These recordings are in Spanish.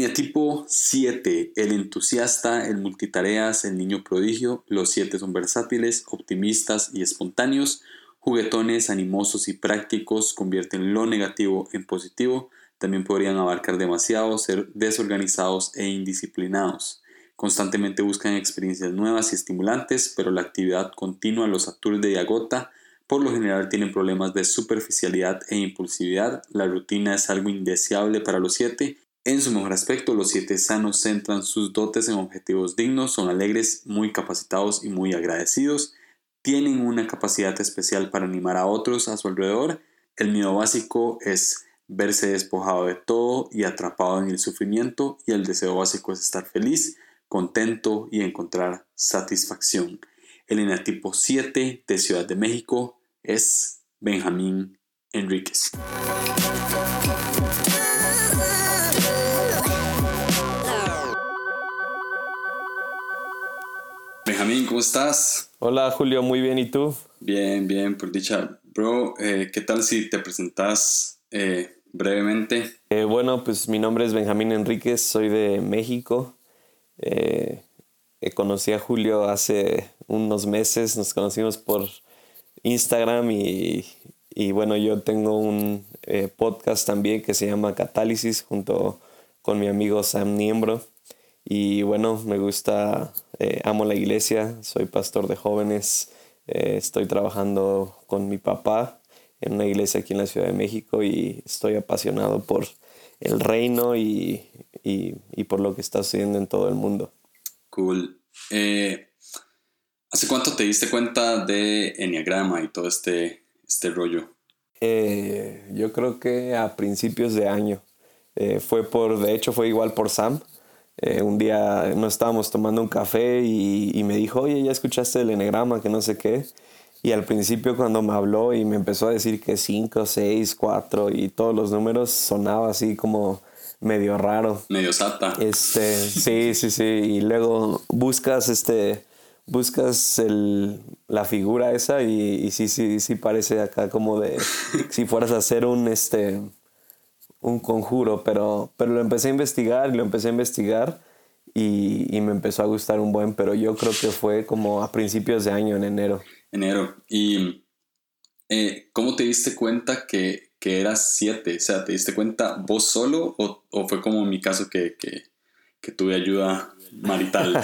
Eneatipo 7, el entusiasta, el multitareas, el niño prodigio. Los 7 son versátiles, optimistas y espontáneos. Juguetones, animosos y prácticos convierten lo negativo en positivo. También podrían abarcar demasiado, ser desorganizados e indisciplinados. Constantemente buscan experiencias nuevas y estimulantes, pero la actividad continua los aturde y agota. Por lo general tienen problemas de superficialidad e impulsividad. La rutina es algo indeseable para los 7 en su mejor aspecto, los siete sanos centran sus dotes en objetivos dignos, son alegres, muy capacitados y muy agradecidos, tienen una capacidad especial para animar a otros a su alrededor. El miedo básico es verse despojado de todo y atrapado en el sufrimiento y el deseo básico es estar feliz, contento y encontrar satisfacción. El enatipo 7 de Ciudad de México es Benjamín Enríquez. Benjamín, ¿cómo estás? Hola Julio, muy bien, ¿y tú? Bien, bien, por dicha. Bro, eh, ¿qué tal si te presentas eh, brevemente? Eh, bueno, pues mi nombre es Benjamín Enríquez, soy de México. conocí a Julio hace unos meses, nos conocimos por Instagram y, y bueno, yo tengo un podcast también que se llama Catálisis junto con mi amigo Sam Niembro. Y bueno, me gusta, eh, amo la iglesia, soy pastor de jóvenes, eh, estoy trabajando con mi papá en una iglesia aquí en la Ciudad de México y estoy apasionado por el reino y, por lo que está sucediendo en todo el mundo. Cool. Eh, ¿Hace cuánto te diste cuenta de Enneagrama y todo este, este rollo? yo creo que a principios de año. fue por, de hecho fue igual por Sam. Eh, un día nos estábamos tomando un café y, me dijo, oye, ¿ya escuchaste el enegrama? Que no sé qué. Y al principio cuando me habló y me empezó a decir que 5, 6, 4 y todos los números sonaba así como medio raro. Medio sata. Este, sí, sí, sí. Y luego buscas este buscas el, la figura esa y, y, sí, sí, sí parece acá como de si fueras a hacer un este un conjuro, pero, pero lo empecé a investigar y lo empecé a investigar y, y, me empezó a gustar un buen, pero yo creo que fue como a principios de año, en enero. Enero. ¿Y eh, cómo te diste cuenta que, que, eras siete? O sea, ¿te diste cuenta vos solo o, o fue como en mi caso que, que, que tuve ayuda marital?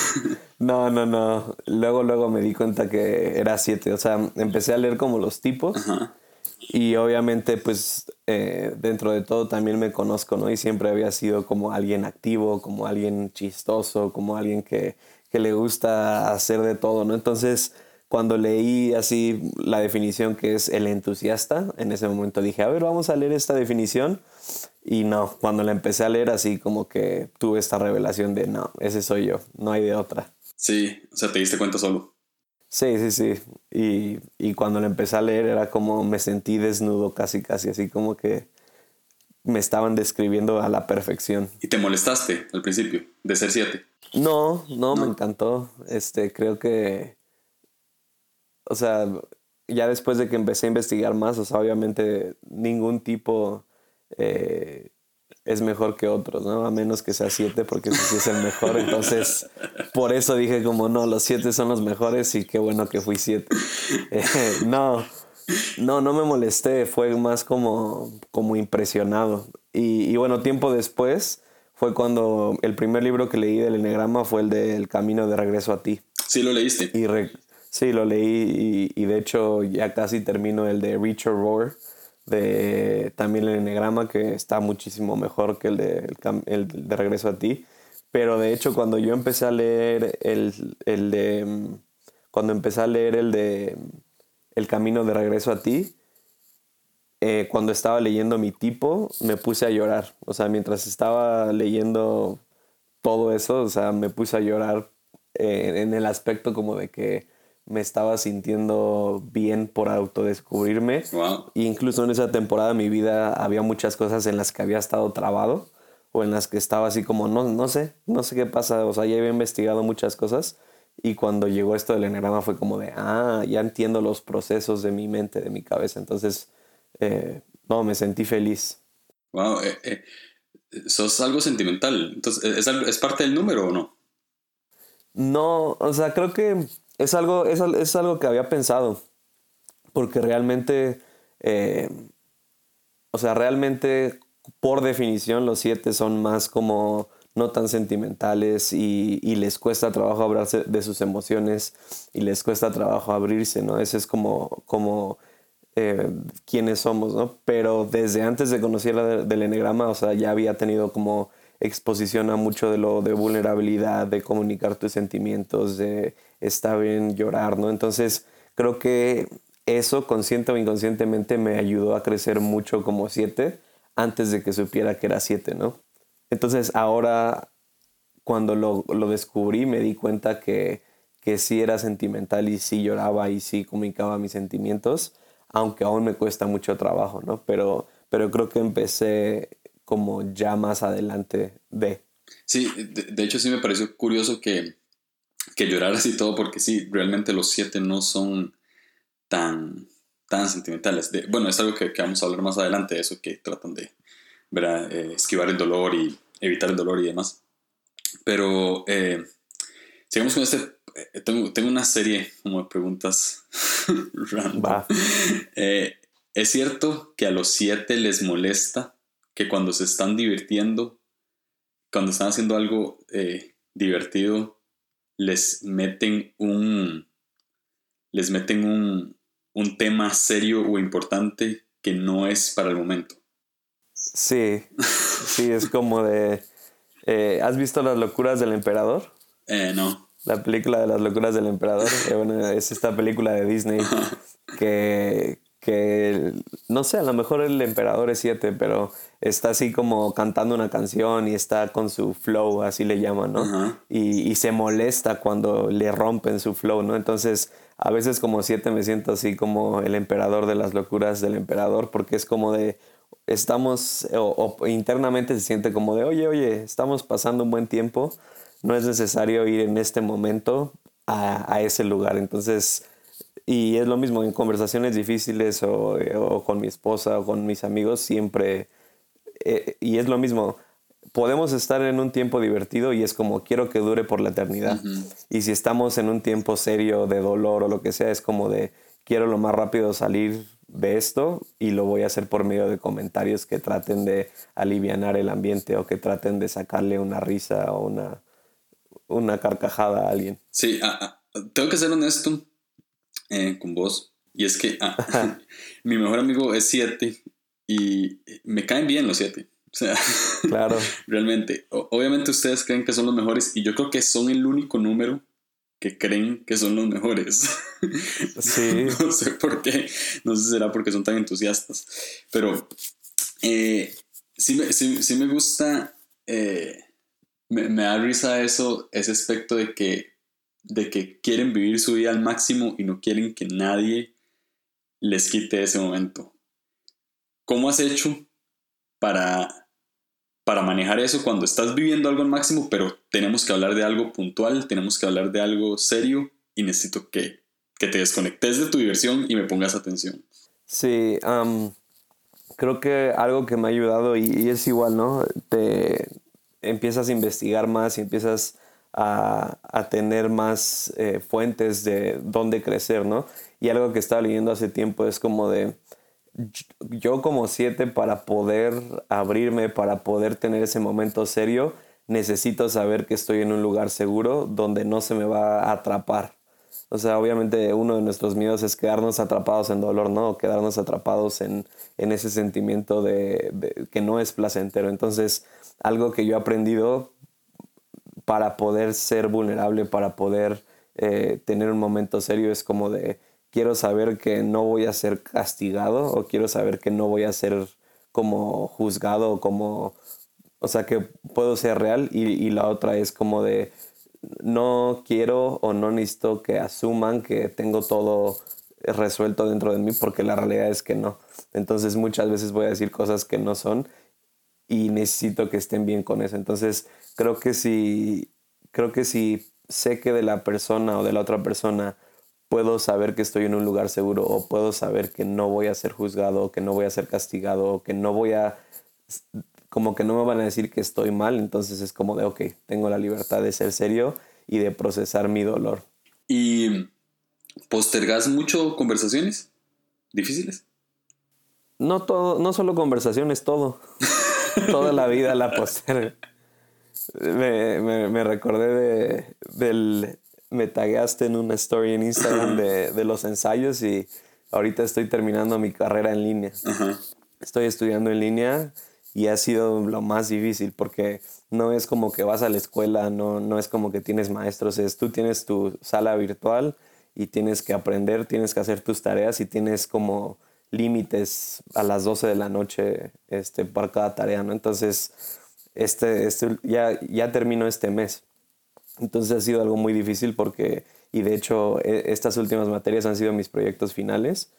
no, no, no. Luego, luego me di cuenta que era siete. O sea, empecé a leer como los tipos. Ajá y obviamente, pues eh, dentro de todo también me conozco, ¿no? Y siempre había sido como alguien activo, como alguien chistoso, como alguien que, que le gusta hacer de todo, ¿no? Entonces, cuando leí así la definición que es el entusiasta, en ese momento dije, a ver, vamos a leer esta definición. Y no, cuando la empecé a leer así como que tuve esta revelación de, no, ese soy yo, no hay de otra. Sí, o sea, te diste cuenta solo. Sí, sí, sí. Y, y, cuando lo empecé a leer era como me sentí desnudo casi, casi, así como que me estaban describiendo a la perfección. ¿Y te molestaste al principio de ser siete? No, no, me encantó. Este, creo que, o sea, ya después de que empecé a investigar más, o sea, obviamente ningún tipo eh, es mejor que otros, ¿no? A menos que sea siete, porque sí es el mejor. Entonces, por eso dije como, no, los siete son los mejores y qué bueno que fui siete. Eh, no, no, no me molesté, fue más como, como impresionado. Y, y, bueno, tiempo después fue cuando el primer libro que leí del Enneagrama fue el de El Camino de Regreso a Ti. Sí, lo leíste. Y sí, lo leí y, y, de hecho ya casi termino el de Richard Rohr de también el enegrama que está muchísimo mejor que el de, el, de Regreso a ti. Pero de hecho cuando yo empecé a leer el, el de... Cuando empecé a leer el de El Camino de Regreso a ti, eh, cuando estaba leyendo mi tipo, me puse a llorar. O sea, mientras estaba leyendo todo eso, o sea, me puse a llorar eh, en el aspecto como de que me estaba sintiendo bien por autodescubrirme. Wow. incluso en esa temporada de mi vida había muchas cosas en las que había estado trabado o en las que estaba así como, no, no sé, no sé qué pasa. O sea, ya había investigado muchas cosas y cuando llegó esto del enagrama fue como de, ah, ya entiendo los procesos de mi mente, de mi cabeza. Entonces, eh, no, me sentí feliz. Wow, eh, eh, sos algo sentimental. Entonces, ¿es, ¿es parte del número o no? No, o sea, creo que es algo, es, es algo que había pensado. Porque realmente, eh, o sea, realmente por definición los siete son más como no tan sentimentales y, les cuesta trabajo hablarse de sus emociones y les cuesta trabajo abrirse, ¿no? Ese es como, como eh, somos, ¿no? Pero desde antes de conocer la del o sea, ya había tenido como exposición a mucho de lo de vulnerabilidad, de comunicar tus sentimientos, de estar bien llorar, ¿no? Entonces, creo que eso, consciente o inconscientemente, me ayudó a crecer mucho como siete antes de que supiera que era siete, ¿no? Entonces ahora cuando lo, lo descubrí me di cuenta que, que, sí era sentimental y sí lloraba y sí comunicaba mis sentimientos, aunque aún me cuesta mucho trabajo, ¿no? Pero, pero creo que empecé como ya más adelante de... Sí, de, de hecho sí me pareció curioso que, que lloraras y todo, porque sí, realmente los siete no son tan, tan sentimentales. De, bueno, es algo que, que, vamos a hablar más adelante, eso que tratan de eh, esquivar el dolor y evitar el dolor y demás. Pero eh, sigamos con este. Eh, tengo, tengo, una serie como de preguntas random. Eh, ¿Es cierto que a los siete les molesta que cuando se están divirtiendo, cuando están haciendo algo divertido, les meten un. les meten un, un tema serio o importante que no es para el momento? Sí, sí, es como de... Eh, ¿Has visto Las locuras del emperador? Eh, no. La película de las locuras del emperador. Eh, bueno, es esta película de Disney que, que, no sé, a lo mejor el emperador es siete, pero está así como cantando una canción y está con su flow, así le llaman, ¿no? y, y, se molesta cuando le rompen su flow, ¿no? Entonces, a veces como siete me siento así como el emperador de las locuras del emperador, porque es como de, estamos, o, internamente se siente como de, oye, oye, estamos pasando un buen tiempo, no es necesario ir en este momento a, ese lugar. Entonces, y es lo mismo en conversaciones difíciles o, con mi esposa o con mis amigos, siempre, eh, y es lo mismo, podemos estar en un tiempo divertido y es como quiero que dure por la eternidad. Y si estamos en un tiempo serio de dolor o lo que sea, es como de quiero lo más rápido salir de esto y lo voy a hacer por medio de comentarios que traten de aliviar el ambiente o que traten de sacarle una risa o una, una carcajada a alguien. Sí, ah, ah, tengo que ser honesto eh, con vos. Y es que ah, mi mejor amigo es siete y me caen bien los siete. O sea, claro. realmente, obviamente ustedes creen que son los mejores y yo creo que son el único número que creen que son los mejores. Sí. no sé por qué, no sé si será porque son tan entusiastas, pero eh, sí, me, sí, me gusta, eh, me, me, da risa eso, ese aspecto de que, de que quieren vivir su vida al máximo y no quieren que nadie les quite ese momento. ¿Cómo has hecho para para manejar eso cuando estás viviendo algo al máximo, pero tenemos que hablar de algo puntual, tenemos que hablar de algo serio y necesito que, que te desconectes de tu diversión y me pongas atención. Sí, creo que algo que me ha ayudado y, es igual, ¿no? Te empiezas a investigar más y empiezas a, a tener más eh, fuentes de dónde crecer, ¿no? Y algo que estaba leyendo hace tiempo es como de yo como siete para poder abrirme, para poder tener ese momento serio, necesito saber que estoy en un lugar seguro donde no se me va a atrapar. O sea, obviamente uno de nuestros miedos es quedarnos atrapados en dolor, ¿no? Quedarnos atrapados en, ese sentimiento de, que no es placentero. Entonces, algo que yo he aprendido para poder ser vulnerable, para poder eh, tener un momento serio, es como de quiero saber que no voy a ser castigado o quiero saber que no voy a ser como juzgado o como, o sea, que puedo ser real y, la otra es como de no quiero o no necesito que asuman que tengo todo resuelto dentro de mí porque la realidad es que no. Entonces muchas veces voy a decir cosas que no son y necesito que estén bien con eso. Entonces creo que si creo que si sé que de la persona o de la otra persona puedo saber que estoy en un lugar seguro o puedo saber que no voy a ser juzgado que no voy a ser castigado o que no voy a como que no me van a decir que estoy mal, entonces es como de, ok, tengo la libertad de ser serio y de procesar mi dolor. ¿Y postergas mucho conversaciones difíciles? No todo, no solo conversaciones, todo. Toda la vida la postergo. Me, me, recordé de, del... Me tagueaste en una story en Instagram de, de los ensayos y ahorita estoy terminando mi carrera en línea. Estoy estudiando en línea y ha sido lo más difícil porque no es como que vas a la escuela, no, no es como que tienes maestros, es tú tienes tu sala virtual y tienes que aprender, tienes que hacer tus tareas y tienes como límites a las 12 de la noche este, por cada tarea, ¿no? Entonces, este, este, ya, ya terminó este mes. Entonces ha sido algo muy difícil porque, y de hecho, e, estas últimas materias han sido mis proyectos finales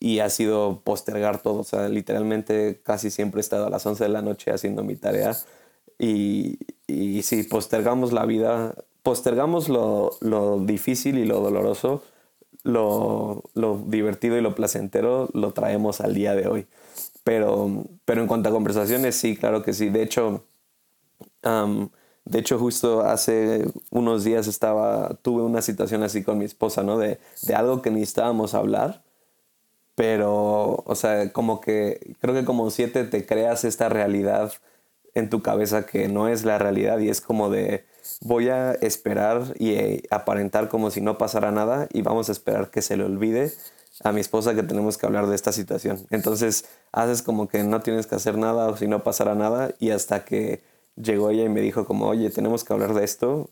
y ha sido postergar todo. O sea, literalmente casi siempre he estado a las 11 de la noche haciendo mi tarea. Y, y si postergamos la vida, postergamos lo, lo difícil y lo doloroso, lo, lo, divertido y lo placentero lo traemos al día de hoy. Pero, pero en cuanto a conversaciones, sí, claro que sí. De hecho, de hecho, justo hace unos días estaba, tuve una situación así con mi esposa, ¿no? De, de algo que necesitábamos hablar pero, o sea, como que creo que como siete te creas esta realidad en tu cabeza que no es la realidad y es como de voy a esperar y eh, aparentar como si no pasara nada y vamos a esperar que se le olvide a mi esposa que tenemos que hablar de esta situación. Entonces haces como que no tienes que hacer nada o si no pasara nada y hasta que llegó ella y me dijo como, oye, tenemos que hablar de esto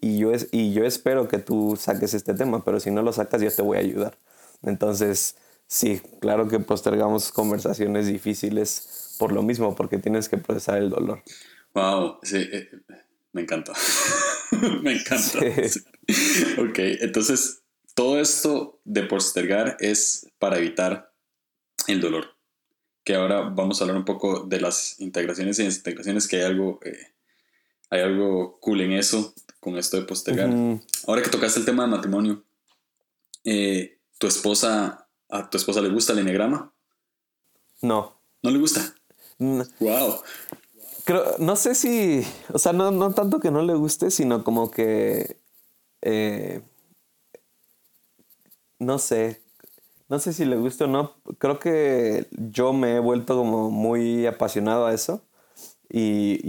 y yo, es, y yo espero que tú saques este tema, pero si no lo sacas yo te voy a ayudar. Entonces Sí, claro que postergamos conversaciones difíciles por lo mismo, porque tienes que procesar el dolor. Wow, sí, eh, me encanta. me encanta. Ok, entonces todo esto de postergar es para evitar el dolor. Que ahora vamos a hablar un poco de las integraciones y desintegraciones, que hay algo, eh, hay algo cool en eso, con esto de postergar. Ahora que tocaste el tema de matrimonio, eh, tu esposa ¿A tu esposa le gusta el enneagrama? No. ¿No le gusta? Wow. Creo, no sé si, o sea, no, no tanto que no le guste, sino como que, eh, no sé, no sé si le gusta o no. Creo que yo me he vuelto como muy apasionado a eso. Y,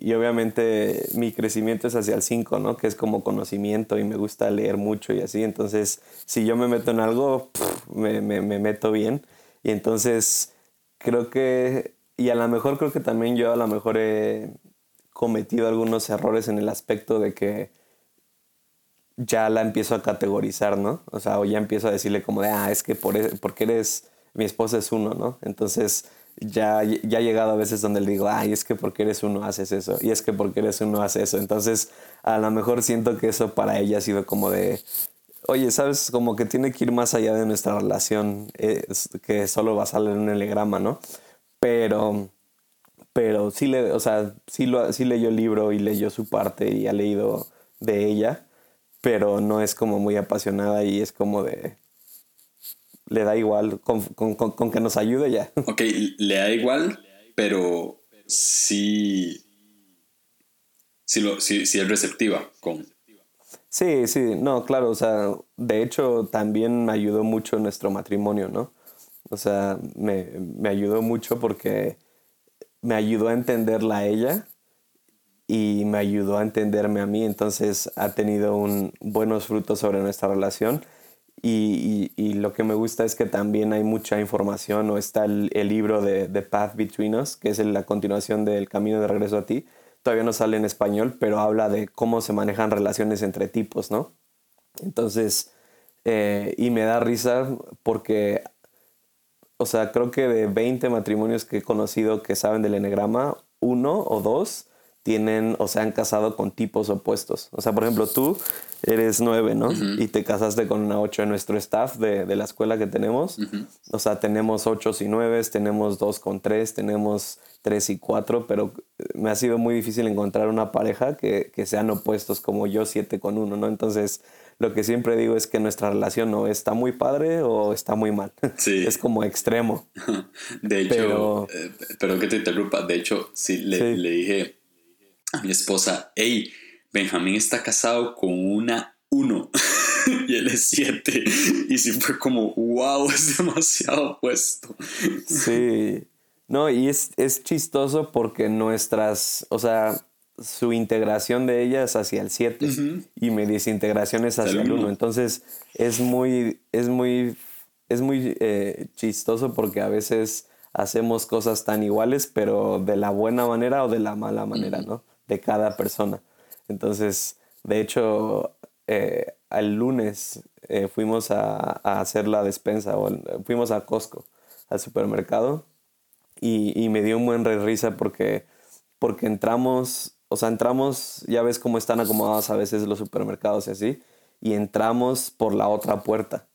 y, obviamente mi crecimiento es hacia el 5, ¿no? Que es como conocimiento y me gusta leer mucho y así. Entonces, si yo me meto en algo, me, me, me, meto bien. Y entonces, creo que, y a lo mejor creo que también yo a lo mejor he cometido algunos errores en el aspecto de que ya la empiezo a categorizar, ¿no? O sea, o ya empiezo a decirle como de, ah, es que por, e, porque eres, mi esposa es uno, ¿no? Entonces ya, ya llegado a veces donde le digo, ay, es que porque eres uno haces eso, y es que porque eres uno hace eso. Entonces, a lo mejor siento que eso para ella ha sido como de, oye, ¿sabes? Como que tiene que ir más allá de nuestra relación, que solo va a salir en un telegrama, ¿no? Pero, pero sí, le, o sea, sí, lo, sí leyó el libro y leyó su parte y ha leído de ella, pero no es como muy apasionada y es como de, le da igual, con, que nos ayude ya. Ok, le da igual, pero sí, sí, lo, sí, es receptiva con... Sí, sí, no, claro, o sea, de hecho también me ayudó mucho nuestro matrimonio, ¿no? O sea, me, me ayudó mucho porque me ayudó a entenderla a ella y me ayudó a entenderme a mí, entonces ha tenido un, buenos frutos sobre nuestra relación y, y, lo que me gusta es que también hay mucha información, o está el, el, libro de Path Between Us, que es la continuación del Camino de Regreso a ti. Todavía no sale en español, pero habla de cómo se manejan relaciones entre tipos, ¿no? Entonces, eh, y me da risa porque, o sea, creo que de 20 matrimonios que he conocido que saben del enegrama, uno o dos tienen o se han casado con tipos opuestos. O sea, por ejemplo, tú eres nueve, ¿no? Y te casaste con una ocho en nuestro staff de, de la escuela que tenemos. O sea, tenemos ocho y nueve, tenemos dos con tres, tenemos tres y cuatro, pero me ha sido muy difícil encontrar una pareja que, que sean opuestos como yo, siete con uno, ¿no? Entonces, lo que siempre digo es que nuestra relación no está muy padre o está muy mal. Sí. es como extremo. De hecho, pero... Eh, perdón que te interrumpa, de hecho, sí le, le dije a mi esposa, hey, Benjamín está casado con una 1 y él es 7. Y sí fue como, wow, es demasiado puesto. Sí. No, y es, es chistoso porque nuestras, o sea, su integración de ella es hacia el 7 y mi desintegración es hacia el 1. Entonces es muy, es muy, es muy eh, chistoso porque a veces hacemos cosas tan iguales, pero de la buena manera o de la mala manera, ¿no? De cada persona. Entonces, de hecho, eh, al lunes eh, fuimos a, hacer la despensa, o fuimos a Costco, al supermercado, y, me dio un buen risa porque, porque entramos, o sea, entramos, ya ves cómo están acomodados a veces los supermercados y así, y entramos por la otra puerta.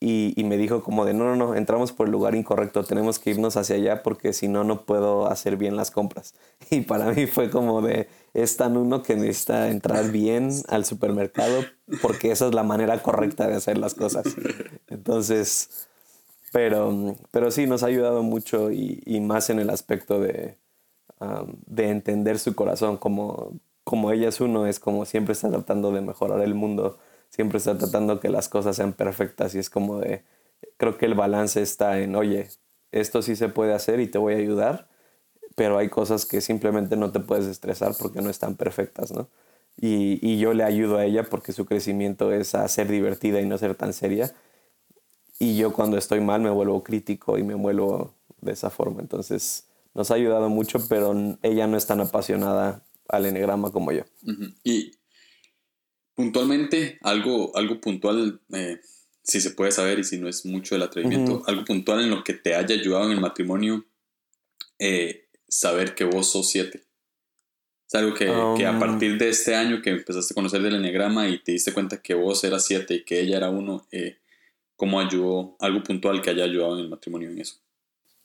Y, y, me dijo como de, no, no, no, entramos por el lugar incorrecto, tenemos que irnos hacia allá porque si no, no puedo hacer bien las compras. Y para mí fue como de, es tan uno que necesita entrar bien al supermercado porque esa es la manera correcta de hacer las cosas. Entonces, pero, pero sí, nos ha ayudado mucho y, más en el aspecto de, de entender su corazón, como, como ella es uno, es como siempre está tratando de mejorar el mundo siempre está tratando que las cosas sean perfectas y es como de, creo que el balance está en, oye, esto sí se puede hacer y te voy a ayudar, pero hay cosas que simplemente no te puedes estresar porque no están perfectas, ¿no? Y, y yo le ayudo a ella porque su crecimiento es a ser divertida y no ser tan seria. Y yo cuando estoy mal me vuelvo crítico y me vuelvo de esa forma. Entonces nos ha ayudado mucho, pero ella no es tan apasionada al enegrama como yo. Y Puntualmente, algo, algo puntual, eh, si se puede saber y si no es mucho el atrevimiento, algo puntual en lo que te haya ayudado en el matrimonio, eh, saber que vos sos siete. Es algo que, que, a um. partir de este año que empezaste a conocer del enneagrama y te diste cuenta que vos eras siete y que ella era uno, eh, ¿cómo ayudó? Algo puntual que haya ayudado en el matrimonio en eso.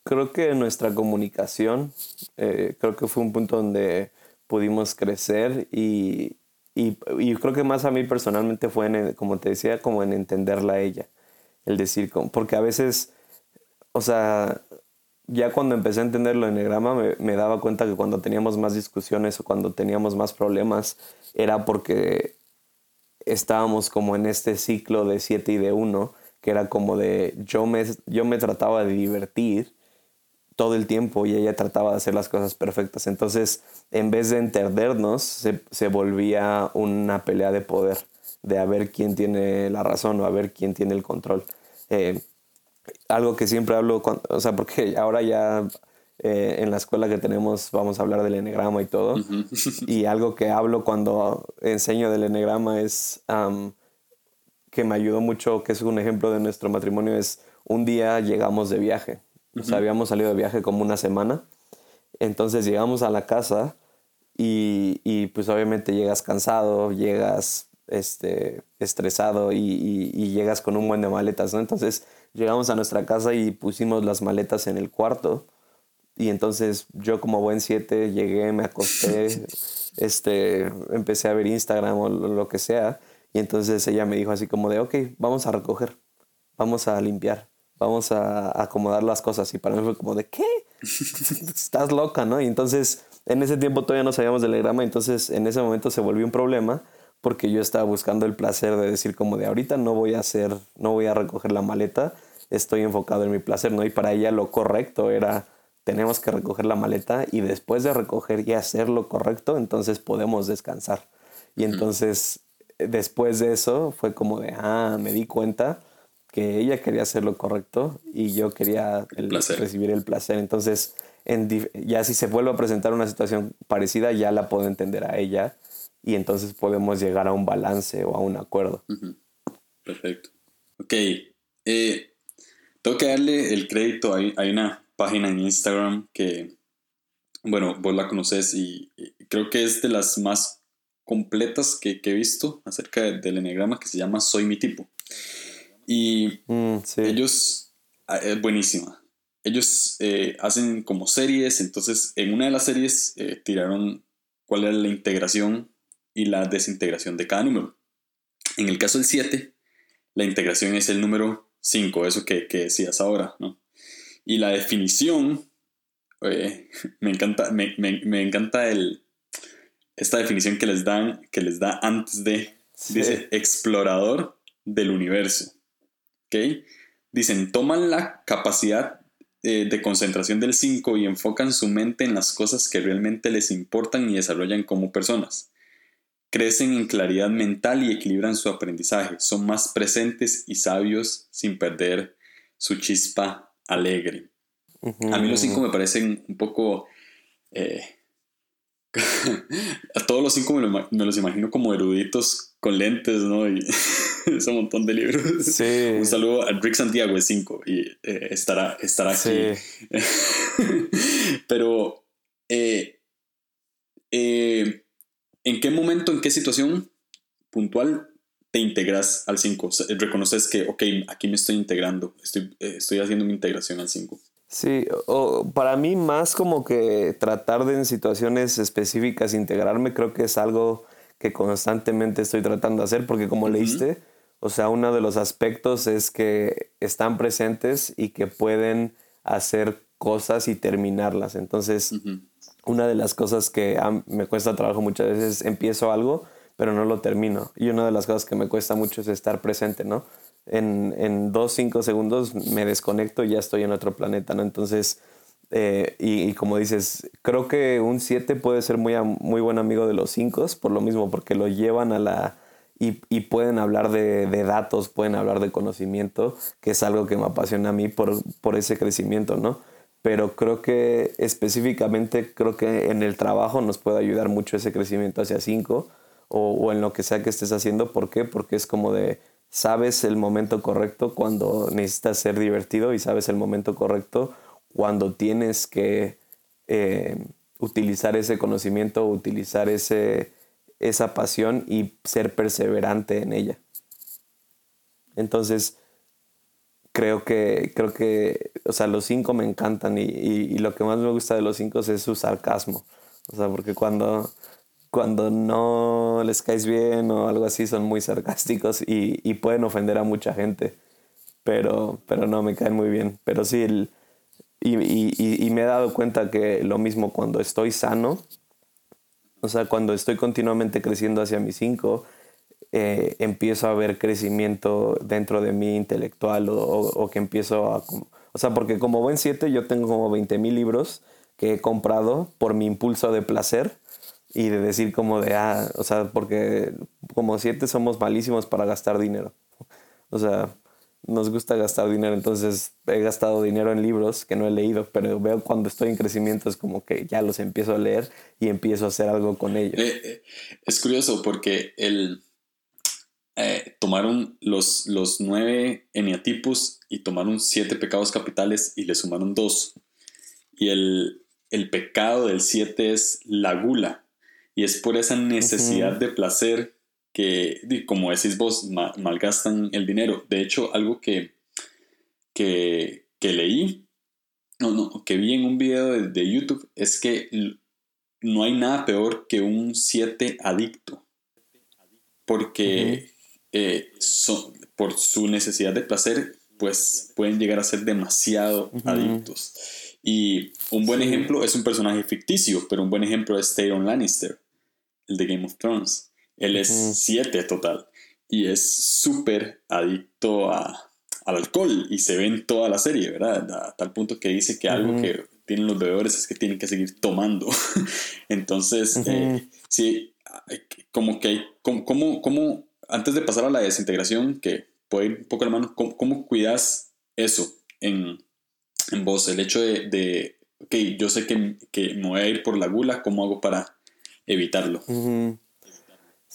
Creo que nuestra comunicación, creo que fue un punto donde pudimos crecer y, y, y, creo que más a mí personalmente fue, en, como te decía, como en entenderla a ella. El decir, porque a veces, o sea, ya cuando empecé a entender lo enegrama me, me daba cuenta que cuando teníamos más discusiones o cuando teníamos más problemas era porque estábamos como en este ciclo de 7 y de 1, que era como de yo me, yo me trataba de divertir todo el tiempo y ella trataba de hacer las cosas perfectas. Entonces, en vez de entendernos, se, volvía una pelea de poder, de a ver quién tiene la razón o a ver quién tiene el control. Eh, algo que siempre hablo, o sea, porque ahora ya eh, en la escuela que tenemos vamos a hablar del enegrama y todo. y algo que hablo cuando enseño del enegrama es que me ayudó mucho, que es un ejemplo de nuestro matrimonio, es un día llegamos de viaje o sea, habíamos salido de viaje como una semana. Entonces llegamos a la casa y, y pues obviamente llegas cansado, llegas este, estresado y, y, llegas con un buen de maletas, ¿no? Entonces llegamos a nuestra casa y pusimos las maletas en el cuarto. Y entonces yo como buen siete llegué, me acosté, este, empecé a ver Instagram o lo que sea. Y entonces ella me dijo así como de, ok, vamos a recoger, vamos a limpiar vamos a acomodar las cosas. Y para mí fue como de, ¿qué? Estás loca, ¿no? Y entonces, en ese tiempo todavía no sabíamos del grama, entonces en ese momento se volvió un problema porque yo estaba buscando el placer de decir como de ahorita no voy a hacer, no voy a recoger la maleta, estoy enfocado en mi placer, ¿no? Y para ella lo correcto era, tenemos que recoger la maleta y después de recoger y hacer lo correcto, entonces podemos descansar. Y entonces, después de eso, fue como de, ah, me di cuenta que ella quería hacer lo correcto y yo quería recibir el placer. Entonces, en, ya si se vuelve a presentar una situación parecida, ya la puedo entender a ella y entonces podemos llegar a un balance o a un acuerdo. Perfecto. Ok. Eh, tengo que darle el crédito. Hay, hay una página en Instagram que, bueno, vos la conoces y, creo que es de las más completas que, que he visto acerca del enegrama que se llama Soy mi tipo. Y mm, ellos, ah, es buenísima. Ellos eh, hacen como series, entonces en una de las series eh, tiraron cuál era la integración y la desintegración de cada número. En el caso del 7, la integración es el número 5, eso que, que decías ahora, ¿no? Y la definición, eh, me encanta, me, me, encanta el, esta definición que les dan, que les da antes de, dice, explorador del universo, ¿ok? Dicen, toman la capacidad eh, de concentración del 5 y enfocan su mente en las cosas que realmente les importan y desarrollan como personas. Crecen en claridad mental y equilibran su aprendizaje. Son más presentes y sabios sin perder su chispa alegre. A mí los 5 me parecen un poco... Eh, a todos los cinco me, los imagino como eruditos con lentes, ¿no? Y es un montón de libros. Sí. Un saludo a Rick Santiago, es 5, y eh, estará, estará aquí. Pero, eh, eh, ¿en qué momento, en qué situación puntual te integras al 5? reconoces que, ok, aquí me estoy integrando, estoy, estoy haciendo mi integración al 5. Sí, o para mí más como que tratar de en situaciones específicas integrarme creo que es algo que constantemente estoy tratando de hacer porque como leíste, o sea, uno de los aspectos es que están presentes y que pueden hacer cosas y terminarlas. Entonces, una de las cosas que me cuesta trabajo muchas veces, empiezo algo, pero no lo termino. Y una de las cosas que me cuesta mucho es estar presente, ¿no? en, en dos, cinco segundos me desconecto y ya estoy en otro planeta, ¿no? Entonces, eh, y, como dices, creo que un 7 puede ser muy, muy buen amigo de los 5 por lo mismo, porque lo llevan a la... Y, pueden hablar de, datos, pueden hablar de conocimiento, que es algo que me apasiona a mí por, por ese crecimiento, ¿no? Pero creo que específicamente, creo que en el trabajo nos puede ayudar mucho ese crecimiento hacia 5 o, o en lo que sea que estés haciendo. ¿Por qué? Porque es como de sabes el momento correcto cuando necesitas ser divertido y sabes el momento correcto cuando tienes que eh, utilizar ese conocimiento, utilizar ese, esa pasión y ser perseverante en ella. Entonces, creo que, creo que, o sea, los cinco me encantan y, y lo que más me gusta de los cinco es su sarcasmo. O sea, porque cuando, cuando no les caes bien o algo así son muy sarcásticos y, pueden ofender a mucha gente. Pero, pero no, me caen muy bien. Pero sí, y, me he dado cuenta que lo mismo cuando estoy sano, o sea, cuando estoy continuamente creciendo hacia mis cinco, eh, empiezo a ver crecimiento dentro de mí intelectual o, que empiezo a... O sea, porque como buen siete yo tengo como 20 mil libros que he comprado por mi impulso de placer y de decir como de, ah, o sea, porque como siete somos malísimos para gastar dinero. O sea, nos gusta gastar dinero, entonces he gastado dinero en libros que no he leído, pero veo cuando estoy en crecimiento es como que ya los empiezo a leer y empiezo a hacer algo con ellos. Eh, eh, es curioso porque el, eh, tomaron los, los nueve eniatipos y tomaron siete pecados capitales y le sumaron dos. Y el, el pecado del siete es la gula y es por esa necesidad de placer que, como decís vos, malgastan el dinero. De hecho, algo que, que, leí, no, no, que vi en un video de, YouTube, es que no hay nada peor que un 7 adicto. Porque eh, por su necesidad de placer, pues pueden llegar a ser demasiado adictos. Y un buen ejemplo es un personaje ficticio, pero un buen ejemplo es Tyrion Lannister el de Game of Thrones. Él es 7 total y es súper adicto a, al alcohol y se ve en toda la serie, ¿verdad? A tal punto que dice que algo que tienen los bebedores es que tienen que seguir tomando. Entonces, eh, sí, como que, como, como, antes de pasar a la desintegración, que puede ir un poco a la mano, ¿cómo, cuidas eso en, en vos? El hecho de, de ok, yo sé que, que me voy a ir por la gula, ¿cómo hago para evitarlo.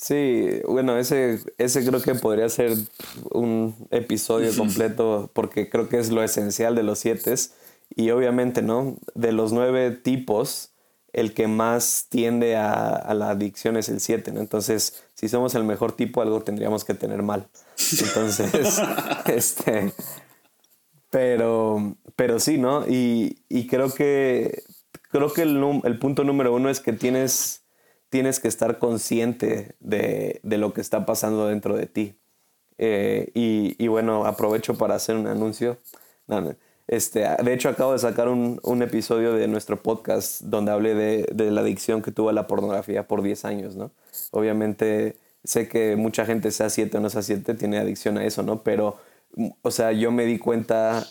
Sí, bueno, ese, ese creo que podría ser un episodio completo porque creo que es lo esencial de los siete. Y obviamente, ¿no? De los nueve tipos, el que más tiende a, la adicción es el 7, ¿no? Entonces, si somos el mejor tipo, algo tendríamos que tener mal. Entonces, este... Pero, pero sí, ¿no? Y, y creo que, creo que el, el punto número uno es que tienes tienes que estar consciente de, lo que está pasando dentro de ti. Eh, y, bueno, aprovecho para hacer un anuncio. este, de hecho, acabo de sacar un, episodio de nuestro podcast donde hablé de, la adicción que tuvo a la pornografía por 10 años, ¿no? Obviamente sé que mucha gente, sea 7 o no sea 7, tiene adicción a eso, ¿no? Pero, o sea, yo me di cuenta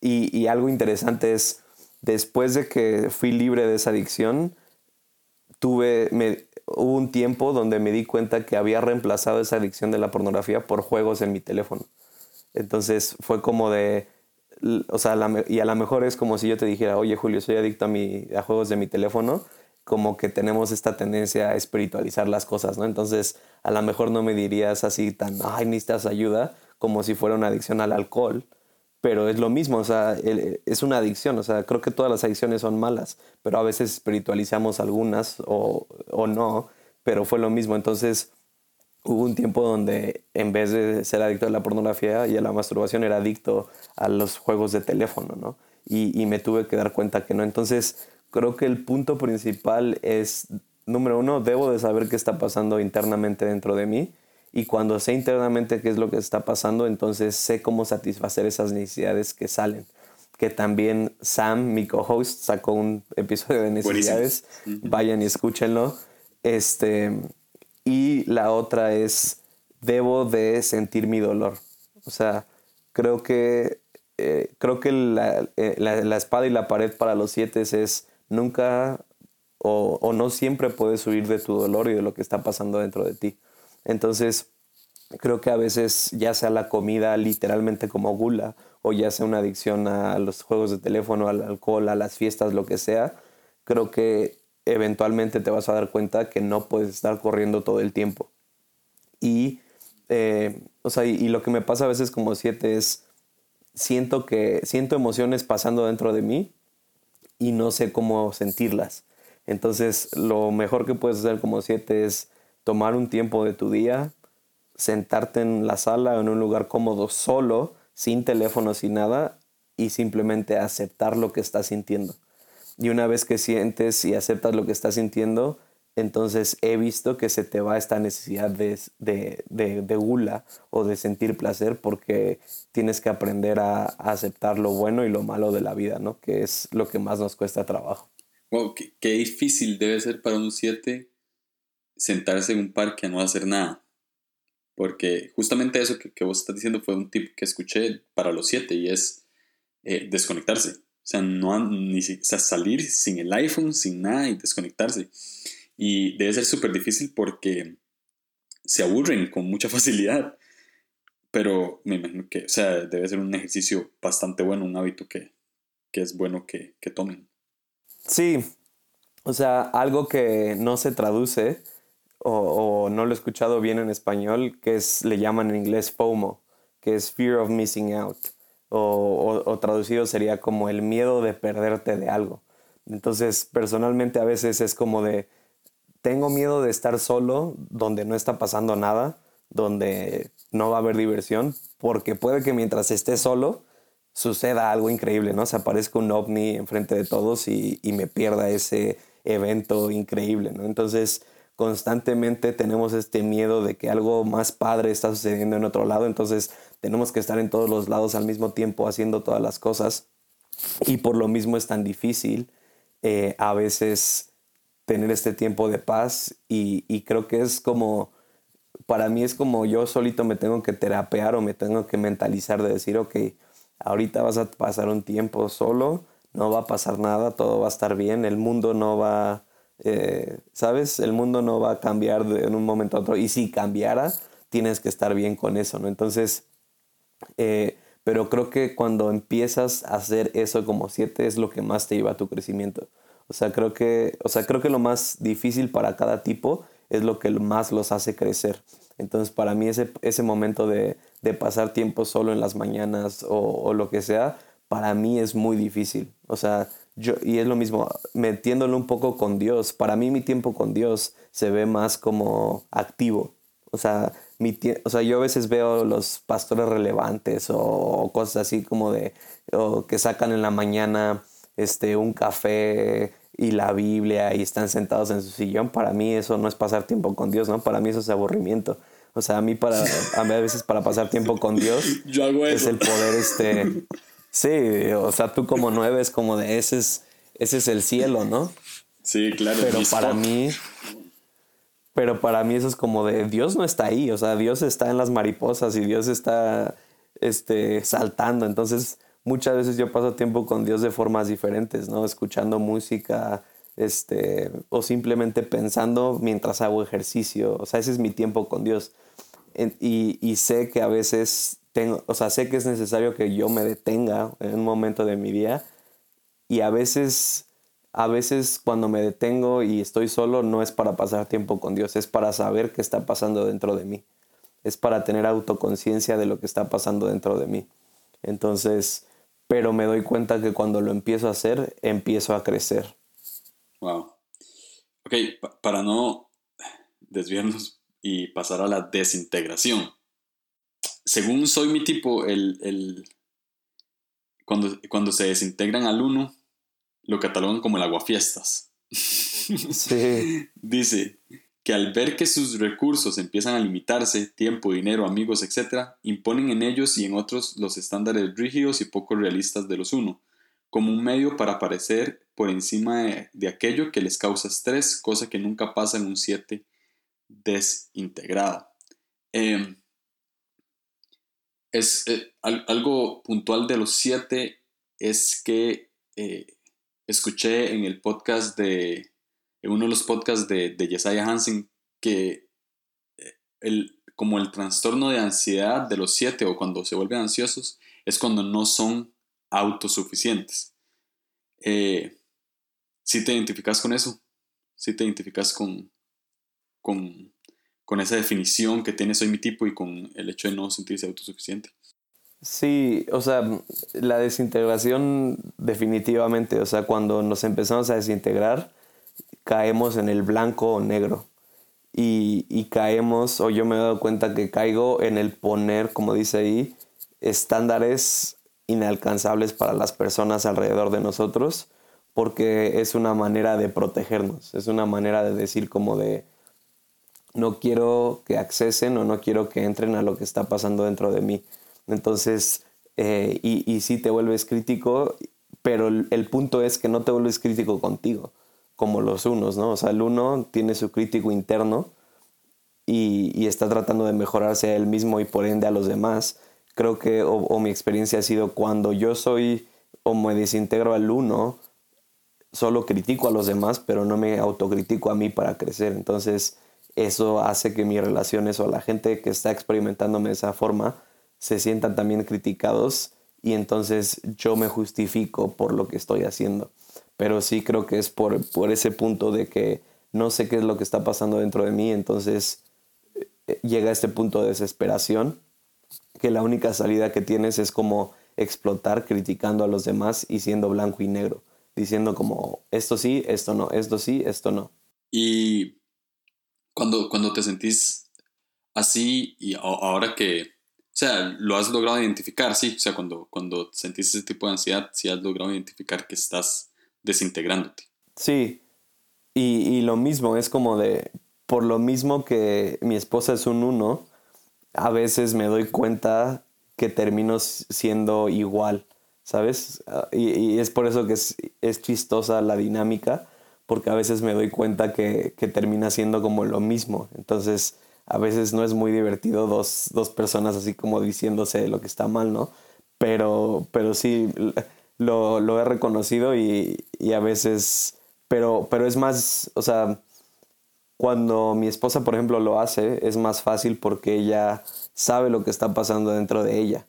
y, y algo interesante es, después de que fui libre de esa adicción, tuve, me, hubo un tiempo donde me di cuenta que había reemplazado esa adicción de la pornografía por juegos en mi teléfono. Entonces fue como de, o sea, y a lo mejor es como si yo te dijera, oye Julio, soy adicto a, mi, a juegos de mi teléfono, como que tenemos esta tendencia a espiritualizar las cosas, ¿no? Entonces a lo mejor no me dirías así tan, ay, necesitas ayuda, como si fuera una adicción al alcohol, pero es lo mismo, o sea, es una adicción, o sea, creo que todas las adicciones son malas, pero a veces espiritualizamos algunas o, o no, pero fue lo mismo, entonces hubo un tiempo donde en vez de ser adicto a la pornografía y a la masturbación era adicto a los juegos de teléfono, ¿no? Y, y me tuve que dar cuenta que no, entonces creo que el punto principal es, número uno, debo de saber qué está pasando internamente dentro de mí, y cuando sé internamente qué es lo que está pasando, entonces sé cómo satisfacer esas necesidades que salen. Que también Sam, mi co-host, sacó un episodio de necesidades. Vayan y escúchenlo. Este, y la otra es, debo de sentir mi dolor. O sea, creo que, eh, creo que la, eh, la, la, espada y la pared para los siete es nunca o, o no siempre puedes huir de tu dolor y de lo que está pasando dentro de ti. Entonces, creo que a veces ya sea la comida literalmente como gula o ya sea una adicción a los juegos de teléfono, al alcohol, a las fiestas, lo que sea, creo que eventualmente te vas a dar cuenta que no puedes estar corriendo todo el tiempo. Y, eh, o sea, y, lo que me pasa a veces como siete es, siento que, siento emociones pasando dentro de mí y no sé cómo sentirlas. Entonces, lo mejor que puedes hacer como siete es tomar un tiempo de tu día, sentarte en la sala en un lugar cómodo solo, sin teléfono, sin nada, y simplemente aceptar lo que estás sintiendo. Y una vez que sientes y aceptas lo que estás sintiendo, entonces he visto que se te va esta necesidad de, de, gula o de sentir placer porque tienes que aprender a, aceptar lo bueno y lo malo de la vida, ¿no? Que es lo que más nos cuesta trabajo. Wow, qué, qué difícil debe ser para un 7 sentarse en un parque a no hacer nada. Porque justamente eso que, vos estás diciendo fue un tip que escuché para los siete y es eh, desconectarse. O sea, no, ni, salir sin el iPhone, sin nada y desconectarse. Y debe ser súper difícil porque se aburren con mucha facilidad. Pero me imagino que, o sea, debe ser un ejercicio bastante bueno, un hábito que, que es bueno que, que tomen. Sí, o sea, algo que no se traduce o, no lo he escuchado bien en español, que es, le llaman en inglés FOMO, que es Fear of Missing Out, o, o, traducido sería como el miedo de perderte de algo. Entonces, personalmente a veces es como de, tengo miedo de estar solo donde no está pasando nada, donde no va a haber diversión, porque puede que mientras esté solo suceda algo increíble, ¿no? Se aparezca un ovni enfrente de todos y, y me pierda ese evento increíble, ¿no? Entonces, constantemente tenemos este miedo de que algo más padre está sucediendo en otro lado, entonces tenemos que estar en todos los lados al mismo tiempo haciendo todas las cosas. Y por lo mismo es tan difícil eh, a veces tener este tiempo de paz y, y, creo que es como, para mí es como yo solito me tengo que terapear o me tengo que mentalizar de decir, ok, ahorita vas a pasar un tiempo solo, no va a pasar nada, todo va a estar bien, el mundo no va eh, ¿sabes? El mundo no va a cambiar de en un momento a otro. Y si cambiara, tienes que estar bien con eso, ¿no? Entonces, eh, pero creo que cuando empiezas a hacer eso como siete es lo que más te lleva a tu crecimiento. O sea, creo que, o sea, creo que lo más difícil para cada tipo es lo que más los hace crecer. Entonces, para mí ese, ese momento de, de pasar tiempo solo en las mañanas o, o, lo que sea, para mí es muy difícil. O sea, yo, y es lo mismo, metiéndolo un poco con Dios. Para mí mi tiempo con Dios se ve más como activo. O sea, mi o sea yo a veces veo los pastores relevantes o, cosas así como de, o que sacan en la mañana este, un café y la Biblia y están sentados en su sillón, para mí eso no es pasar tiempo con Dios, ¿no? Para mí eso es aburrimiento. O sea, a mí para a, mí a veces para pasar tiempo con Dios Yo hago es el poder este sí, o sea, tú como nueve es como de ese es ese es el cielo, ¿no? Sí, claro. Pero para spot. mí pero para mí eso es como de Dios no está ahí, o sea, Dios está en las mariposas y Dios está este saltando, entonces muchas veces yo paso tiempo con Dios de formas diferentes, ¿no? Escuchando música, este, o simplemente pensando mientras hago ejercicio. O sea, ese es mi tiempo con Dios. Y, y sé que a veces tengo, o sea, sé que es necesario que yo me detenga en un momento de mi día. Y a veces, a veces cuando me detengo y estoy solo, no es para pasar tiempo con Dios, es para saber qué está pasando dentro de mí. Es para tener autoconciencia de lo que está pasando dentro de mí. Entonces, pero me doy cuenta que cuando lo empiezo a hacer, empiezo a crecer. Wow. Ok, pa- para no desviarnos y pasar a la desintegración. Según soy mi tipo, el, el- cuando, cuando se desintegran al uno, lo catalogan como el aguafiestas. Sí, Dice que al ver que sus recursos empiezan a limitarse, tiempo, dinero, amigos, etc., imponen en ellos y en otros los estándares rígidos y poco realistas de los uno, como un medio para aparecer por encima de, de aquello que les causa estrés, cosa que nunca pasa en un 7 desintegrado. Em, es eh, al- algo puntual de los 7 es que eh, escuché en el podcast de en uno de los podcasts de, de Hansen que eh, el, como el trastorno de ansiedad de los siete o cuando se vuelven ansiosos es cuando no son autosuficientes. Eh, si te identificas con eso, si te identificas con, con, con esa definición que tiene soy mi tipo y con el hecho de no sentirse autosuficiente. Sí, o sea, la desintegración definitivamente, o sea, cuando nos empezamos a desintegrar, caemos en el blanco o negro. Y, y caemos, o yo me he dado cuenta que caigo en el poner, como dice ahí, estándares inalcanzables para las personas alrededor de nosotros, porque es una manera de protegernos, es una manera de decir como de, no quiero que accesen o no quiero que entren a lo que está pasando dentro de mí. Entonces, eh, y, y sí te vuelves crítico, pero el, el punto es que no te vuelves crítico contigo, como los unos, ¿no? O sea, el uno tiene su crítico interno y, y está tratando de mejorarse a él mismo y por ende a los demás. Creo que, o, o mi experiencia ha sido cuando yo soy o me desintegro al uno, solo critico a los demás, pero no me autocritico a mí para crecer. Entonces, eso hace que mis relaciones o la gente que está experimentándome de esa forma se sientan también criticados y entonces yo me justifico por lo que estoy haciendo. Pero sí creo que es por, por ese punto de que no sé qué es lo que está pasando dentro de mí, entonces eh, llega a este punto de desesperación que la única salida que tienes es como explotar criticando a los demás y siendo blanco y negro, diciendo como esto sí, esto no, esto sí, esto no. Y cuando, cuando te sentís así y ahora que, o sea, lo has logrado identificar, sí, o sea, cuando, cuando sentís ese tipo de ansiedad, sí has logrado identificar que estás desintegrándote. Sí, y, y lo mismo, es como de, por lo mismo que mi esposa es un uno, a veces me doy cuenta que termino siendo igual, ¿sabes? Ah, Y, y es por eso que es, es chistosa la dinámica, porque a veces me doy cuenta que, que termina siendo como lo mismo. Entonces, a veces no es muy divertido dos, dos personas así como diciéndose lo que está mal, ¿no? Pero, pero sí, lo, lo he reconocido y, y a veces, pero, pero es más, o sea, cuando mi esposa, por ejemplo, lo hace, es más fácil porque ella sabe lo que está pasando dentro de ella.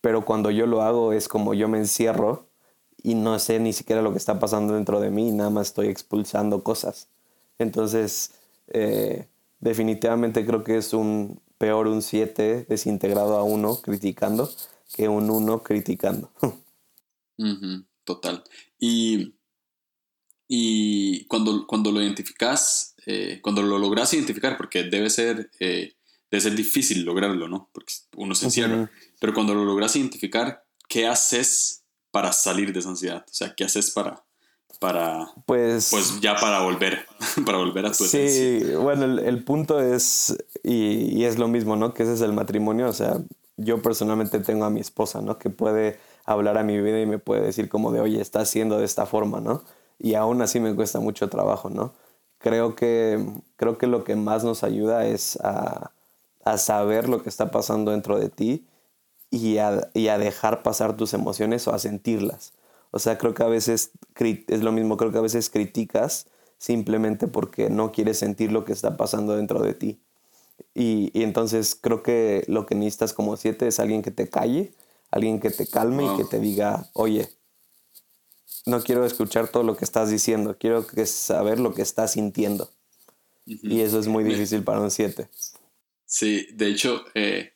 Pero cuando yo lo hago es como yo me encierro y no sé ni siquiera lo que está pasando dentro de mí, nada más estoy expulsando cosas. Entonces, eh, definitivamente creo que es un peor un 7 desintegrado a 1 criticando que un 1 criticando. Total. Y, y cuando, cuando lo identificas, eh, cuando lo logras identificar, porque debe ser, eh, debe ser difícil lograrlo, ¿no? Porque uno se encierra. Ujú. Pero cuando lo logras identificar, ¿qué haces para salir de esa ansiedad? O sea, ¿qué haces para, para pues, pues ya para volver, para volver a tu Sí, bueno, el, punto es, y, y, es lo mismo, ¿no? Que ese es el matrimonio, o sea, yo personalmente tengo a mi esposa, ¿no? Que puede hablar a mi vida y me puede decir como de, oye, está haciendo de esta forma, ¿no? Y aún así me cuesta mucho trabajo, ¿no? Creo que, creo que lo que más nos ayuda es a, a saber lo que está pasando dentro de ti y a, y a dejar pasar tus emociones o a sentirlas o sea, creo que a veces es lo mismo, creo que a veces criticas simplemente porque no quieres sentir lo que está pasando dentro de ti. Y, entonces creo que lo que necesitas como siete es alguien que te calle, alguien que te calme y que te diga, oye, no quiero escuchar todo lo que estás diciendo, quiero que saber lo que estás sintiendo. Y eso es muy difícil para un siete. Sí, de hecho, eh,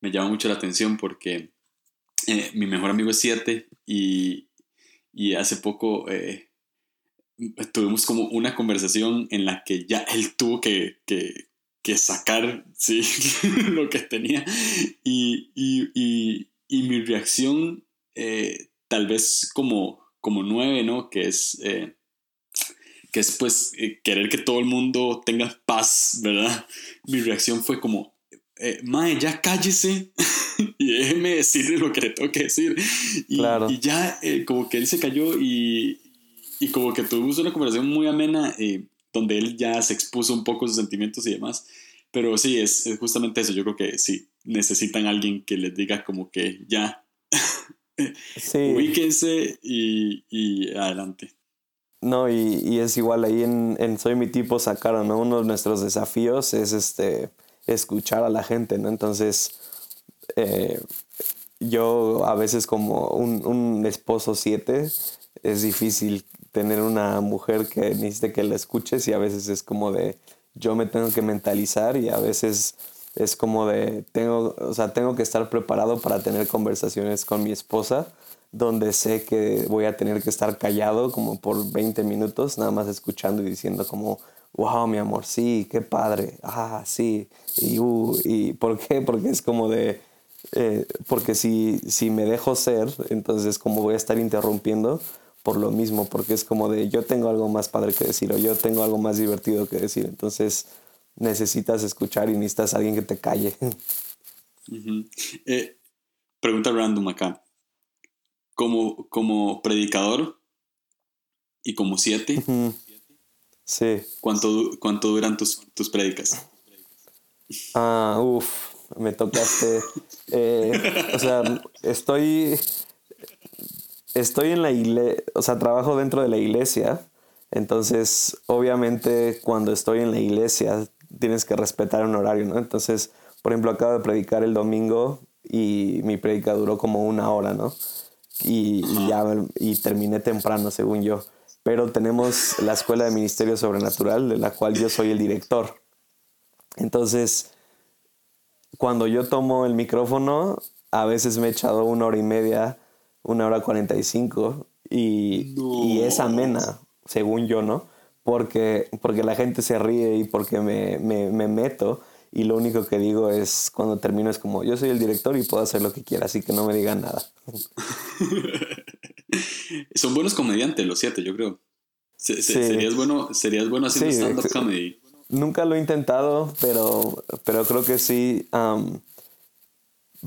me llama mucho la atención porque eh, mi mejor amigo es siete y, y hace poco eh, tuvimos como una conversación en la que ya él tuvo que, que, sacar ¿sí? lo que tenía y, y, y, mi reacción eh, tal vez como, como nueve, ¿no? Que es... Que es pues querer que todo el mundo tenga paz, ¿verdad? Mi reacción fue como, Mae, ya cállese y déjeme decirle lo que le tengo que decir. Y, y ya eh, como que él se cayó y, y, como que tuvimos una conversación muy amena eh, donde él ya se expuso un poco sus sentimientos y demás. Pero sí, es, justamente eso. Yo creo que sí, necesitan alguien que les diga como que ya, sí. ubíquense y, y adelante. No, y, y, es igual ahí en, en Soy mi tipo sacaron, ¿no? Uno de nuestros desafíos es este escuchar a la gente, ¿no? Entonces, eh, yo a veces como un, un esposo siete, es difícil tener una mujer que necesite que la escuches y a veces es como de yo me tengo que mentalizar y a veces es como de tengo, o sea, tengo que estar preparado para tener conversaciones con mi esposa donde sé que voy a tener que estar callado como por 20 minutos, nada más escuchando y diciendo como, wow, mi amor, sí, qué padre, ah, sí, y, uh, y ¿por qué? Porque es como de, eh, porque si, si me dejo ser, entonces como voy a estar interrumpiendo por lo mismo, porque es como de yo tengo algo más padre que decir o yo tengo algo más divertido que decir, entonces necesitas escuchar y necesitas alguien que te calle. Eh, pregunta random acá. Como, como predicador y como siete, sí. ¿cuánto, ¿cuánto duran tus, tus prédicas? Ah, uff me tocaste. Eh, o sea, estoy. Estoy en la iglesia. O sea, trabajo dentro de la iglesia. Entonces, obviamente, cuando estoy en la iglesia, tienes que respetar un horario, ¿no? Entonces, por ejemplo, acabo de predicar el domingo y mi predica duró como una hora, ¿no? Y, y, ya y terminé temprano, según yo. Pero tenemos la Escuela de Ministerio Sobrenatural, de la cual yo soy el director. Entonces, cuando yo tomo el micrófono, a veces me he echado una hora y media, una hora cuarenta y cinco, y es amena, según yo, ¿no? Porque, porque la gente se ríe y porque me, me, me, meto y lo único que digo es, cuando termino es como, yo soy el director y puedo hacer lo que quiera, así que no me digan nada. Son buenos comediantes los siete, yo creo. Serías bueno, serías bueno haciendo stand-up comedy. Nunca lo he intentado, pero, pero creo que sí.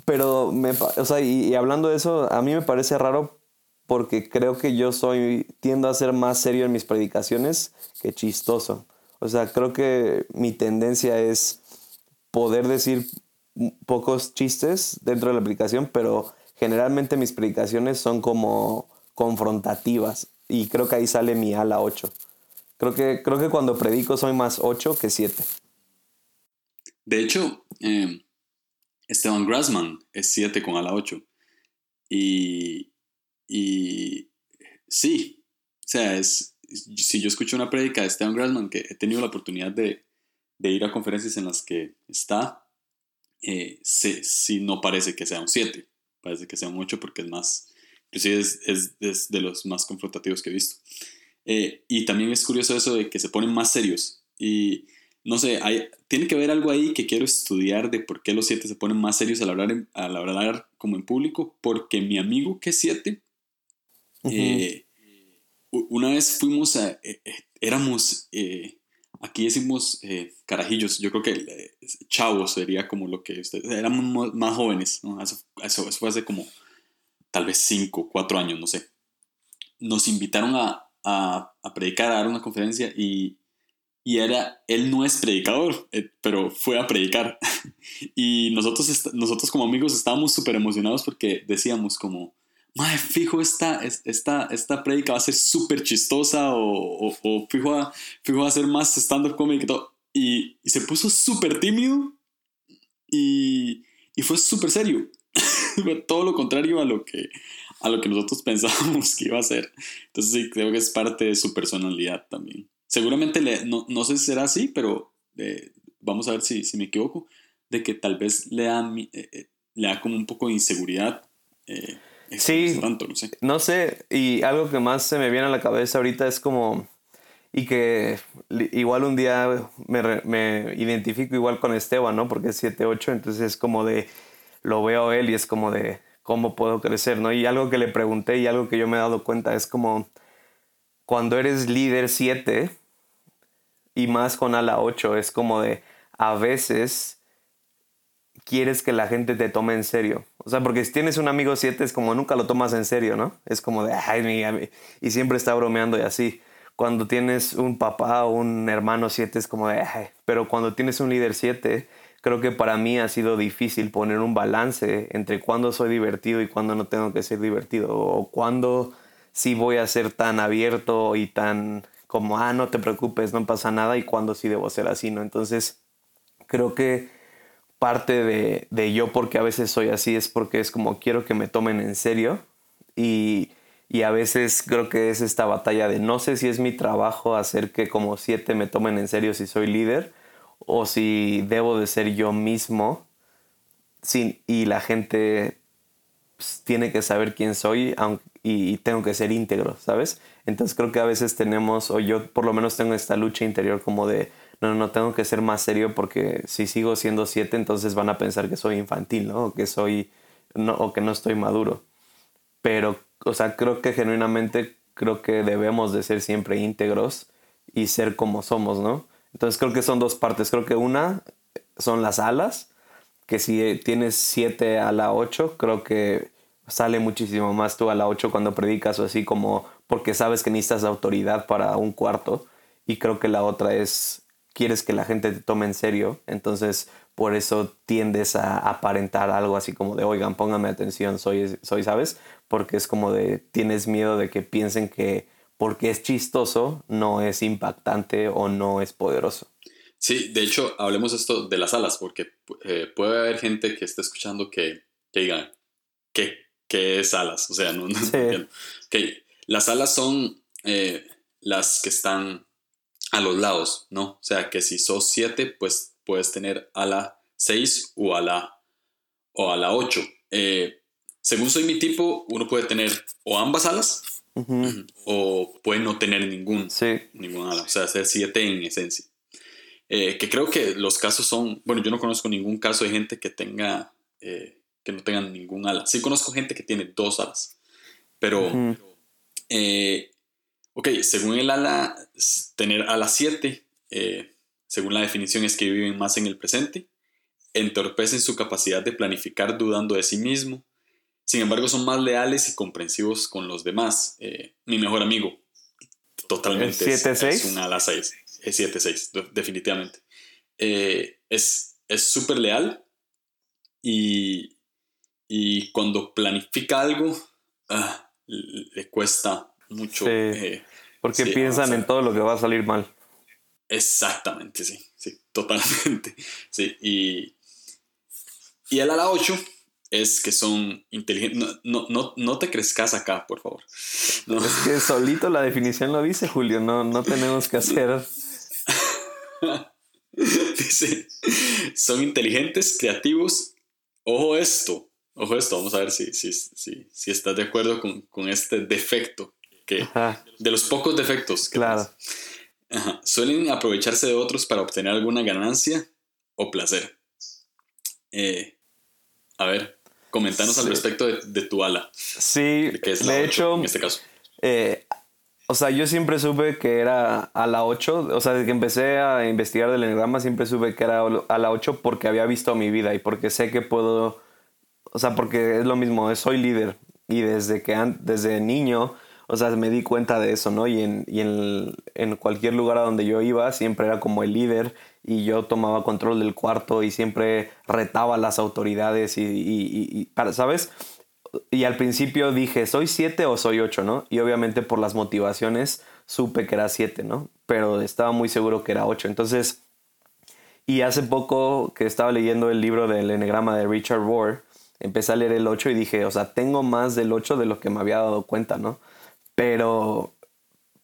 pero, me, o sea, y, hablando de eso, a mí me parece raro porque creo que yo soy, tiendo a ser más serio en mis predicaciones que chistoso. O sea, creo que mi tendencia es poder decir pocos chistes dentro de la predicación, pero generalmente mis predicaciones son como confrontativas y creo que ahí sale mi ala 8. Creo que, creo que cuando predico soy más 8 que 7. De hecho, eh, Esteban Grassman es 7 con ala 8. Y, y sí, o sea, es, si yo escucho una prédica de Esteban Grassman, que he tenido la oportunidad de, de ir a conferencias en las que está, eh, sí, no parece que sea un 7, parece que sea un 8 porque es más, inclusive es, es, es de los más confrontativos que he visto. Eh, y también es curioso eso de que se ponen más serios. Y no sé, hay, tiene que haber algo ahí que quiero estudiar de por qué los siete se ponen más serios al hablar, al hablar como en público. Porque mi amigo que es siete, eh, una vez fuimos a, eh, eh, éramos, aquí decimos carajillos, yo creo que chavos sería como lo que ustedes, éramos más jóvenes, ¿no? Eso, eso, fue hace como tal vez cinco, cuatro años, no sé. Nos invitaron a, a, a predicar, a dar una conferencia y, y era, él no es predicador, pero fue a predicar. y nosotros, nosotros como amigos estábamos súper emocionados porque decíamos como, Mae, fijo, esta, esta, esta predica va a ser súper chistosa o, o, fijo, a, fijo a ser más stand-up comedy y todo. Y, y, se puso súper tímido y, y fue súper serio. Fue todo lo contrario a lo, que, a lo que nosotros pensábamos que iba a ser. Entonces sí, creo que es parte de su personalidad también. Seguramente, le, no, no sé si será así, pero eh, vamos a ver si, si me equivoco, de que tal vez le da, eh, eh, le da como un poco de inseguridad. Eh, Sí, no sé. y algo que más se me viene a la cabeza ahorita es como, y que igual un día me, me identifico igual con Esteban, ¿no? Porque es 7-8, entonces es como de, lo veo él y es como de, ¿cómo puedo crecer, ¿no? Y algo que le pregunté y algo que yo me he dado cuenta es como, cuando eres líder 7 y más con ala 8, es como de, a veces quieres que la gente te tome en serio. O sea, porque si tienes un amigo 7 es como nunca lo tomas en serio, ¿no? Es como de, ay, mi, y siempre está bromeando y así. Cuando tienes un papá o un hermano 7 es como de, ay. pero cuando tienes un líder 7, creo que para mí ha sido difícil poner un balance entre cuándo soy divertido y cuándo no tengo que ser divertido. O cuándo sí voy a ser tan abierto y tan como, ah, no te preocupes, no pasa nada, y cuándo sí debo ser así, ¿no? Entonces, creo que parte de, de, yo porque a veces soy así es porque es como quiero que me tomen en serio y, y, a veces creo que es esta batalla de no sé si es mi trabajo hacer que como siete me tomen en serio si soy líder o si debo de ser yo mismo sin, y la gente pues, tiene que saber quién soy y, tengo que ser íntegro, ¿sabes? Entonces creo que a veces tenemos, o yo por lo menos tengo esta lucha interior como de no, no tengo que ser más serio porque si sigo siendo siete, entonces van a pensar que soy infantil, ¿no? O que soy, no, o que no estoy maduro. Pero, o sea, creo que genuinamente creo que debemos de ser siempre íntegros y ser como somos, ¿no? Entonces creo que son dos partes. Creo que una son las alas, que si tienes siete a la ocho, creo que sale muchísimo más tú a la ocho cuando predicas o así como porque sabes que necesitas autoridad para un cuarto. Y creo que la otra es quieres que la gente te tome en serio, entonces por eso tiendes a aparentar algo así como de, oigan, póngame atención, soy, soy, ¿sabes? Porque es como de, tienes miedo de que piensen que porque es chistoso no es impactante o no es poderoso. Sí, de hecho, hablemos esto de las alas, porque eh, puede haber gente que esté escuchando que, que diga, ¿qué, ¿qué es alas? O sea, no, no entiendo. Las alas son eh, las que están a los lados, ¿no? O sea, que si sos 7, pues puedes tener a la 6 o a la, o a la 8. Eh, según soy mi tipo, uno puede tener o ambas alas o puede no tener ningún, ningún ala, o sea, ser 7 en esencia. Eh, que creo que los casos son, bueno, yo no conozco ningún caso de gente que tenga, eh, que no tengan ningún ala. Sí conozco gente que tiene dos alas, pero Ok, según el ala, tener ala 7, eh, según la definición es que viven más en el presente, entorpecen su capacidad de planificar dudando de sí mismo, sin embargo son más leales y comprensivos con los demás. Eh, mi mejor amigo, totalmente es, es, un ala 6, es 7-6, definitivamente. Eh, es súper leal y, y, cuando planifica algo, ah, le cuesta mucho. Eh, porque piensan en todo lo que va a salir mal. Exactamente, sí, sí, totalmente. Sí, y, y el ala 8 es que son inteligentes. No, no, no, te crezcas acá, por favor. Es que solito la definición lo dice, Julio. No, no tenemos que hacer. dice: son inteligentes, creativos. Ojo esto, ojo esto. Vamos a ver si, si, si, si estás de acuerdo con, con este defecto de los pocos defectos. claro. suelen aprovecharse de otros para obtener alguna ganancia o placer. Eh, a ver, comentanos al respecto de, tu ala. Sí, de, hecho, en este caso. Eh, O sea, yo siempre supe que era a la 8. O sea, desde que empecé a investigar del enneagrama, siempre supe que era a la 8 porque había visto mi vida y porque sé que puedo. O sea, porque es lo mismo, soy líder. Y desde que desde niño, o sea, me di cuenta de eso, ¿no? Y en, y en, en cualquier lugar a donde yo iba, siempre era como el líder y yo tomaba control del cuarto y siempre retaba a las autoridades y, y, y ¿sabes? y al principio dije, ¿soy 7 o soy 8, no? Y obviamente por las motivaciones supe que era 7, ¿no? Pero estaba muy seguro que era 8. Entonces, y hace poco que estaba leyendo el libro del enegrama de Richard Rohr, empecé a leer el 8 y dije, o sea, tengo más del 8 de lo que me había dado cuenta, ¿no? Pero,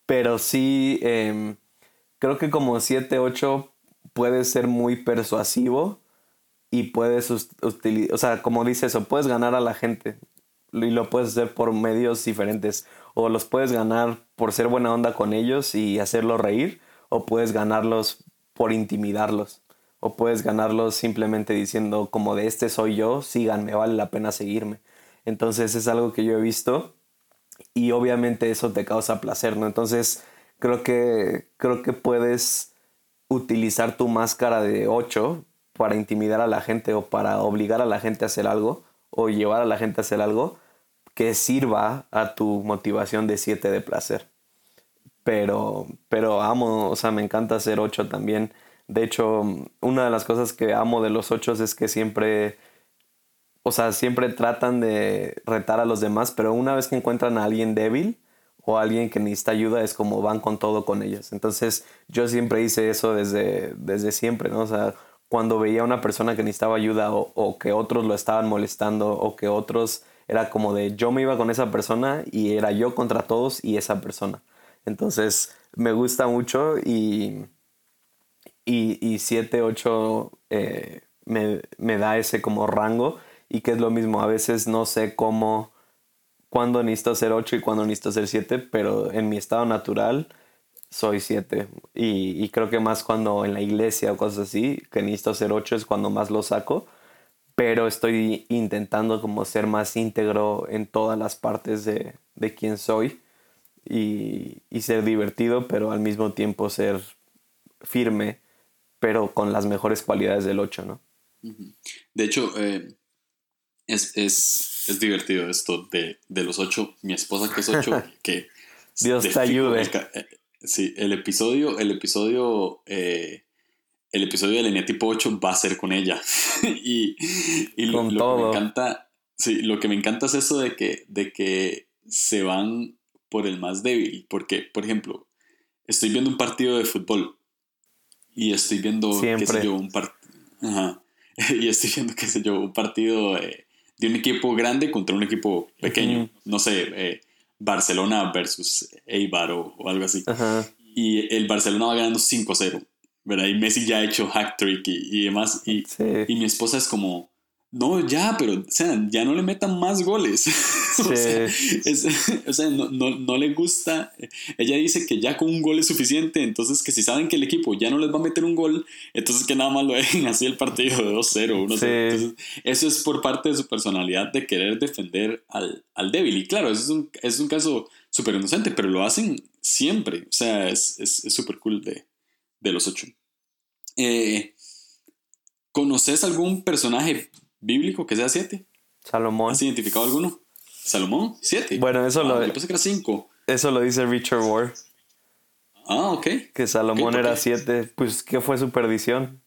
pero sí, em, creo que como 7, 8 puede ser muy persuasivo y puedes utilizar, o sea, como dice eso, puedes ganar a la gente y lo puedes hacer por medios diferentes. O los puedes ganar por ser buena onda con ellos y hacerlos reír, o puedes ganarlos por intimidarlos. O puedes ganarlos simplemente diciendo como de este soy yo, síganme, vale la pena seguirme. Entonces es algo que yo he visto y obviamente eso te causa placer, ¿no? Entonces creo que, creo que puedes utilizar tu máscara de 8 para intimidar a la gente o para obligar a la gente a hacer algo o llevar a la gente a hacer algo que sirva a tu motivación de 7 de placer. Pero, pero amo, o sea, me encanta hacer 8 también. De hecho, una de las cosas que amo de los 8 es que siempre, o sea, siempre tratan de retar a los demás, pero una vez que encuentran a alguien débil o a alguien que necesita ayuda, es como van con todo con ellos. Entonces, yo siempre hice eso desde, desde siempre, ¿no? O sea, cuando veía a una persona que necesitaba ayuda o, que otros lo estaban molestando o que otros era como de yo me iba con esa persona y era yo contra todos y esa persona. Entonces me gusta mucho y, y, y 7, 8 eh, me, me, da ese como rango y que es lo mismo, a veces no sé cómo, cuándo necesito ser 8 y cuándo necesito ser 7, pero en mi estado natural soy 7. Y, creo que más cuando en la iglesia o cosas así, que necesito ser 8 es cuando más lo saco. Pero estoy intentando como ser más íntegro en todas las partes de, de quién soy y, y, ser divertido, pero al mismo tiempo ser firme, pero con las mejores cualidades del 8, ¿no? De hecho, eh, es, es, es, divertido esto de, de los 8. Mi esposa que es 8, que... Dios te ayude. Sí, el episodio, el episodio, eh, el episodio de tipo 8 va a ser con ella. y, lo, que me encanta, sí, lo que me encanta es eso de que, de que se van por el más débil. Porque, por ejemplo, estoy viendo un partido de fútbol y estoy viendo, qué sé yo, un partido. y estoy viendo, qué sé yo, un partido eh, de un equipo grande contra un equipo pequeño. No sé, eh, Barcelona versus Eibar o, algo así. Y el Barcelona va ganando 5-0, ¿verdad? Y Messi ya ha hecho hack trick y, y demás. Y, y mi esposa es como, no, ya, pero, o sea, ya no le metan más goles. o sea, no, no, le gusta. Ella dice que ya con un gol es suficiente, entonces que si saben que el equipo ya no les va a meter un gol, entonces que nada más lo dejen así el partido de 2-0, 1-0. eso es por parte de su personalidad de querer defender al, al débil. Y claro, eso es un, es un caso súper inocente, pero lo hacen siempre. O sea, es súper cool de, de los ocho. Eh, ¿Conoces algún personaje bíblico que sea siete. Salomón. ¿Has identificado alguno? Salomón, siete. Bueno, eso lo. Yo pensé que era cinco. Eso lo dice Richard Ward. Ah, ok. Que Salomón era siete. Pues, ¿qué fue su perdición?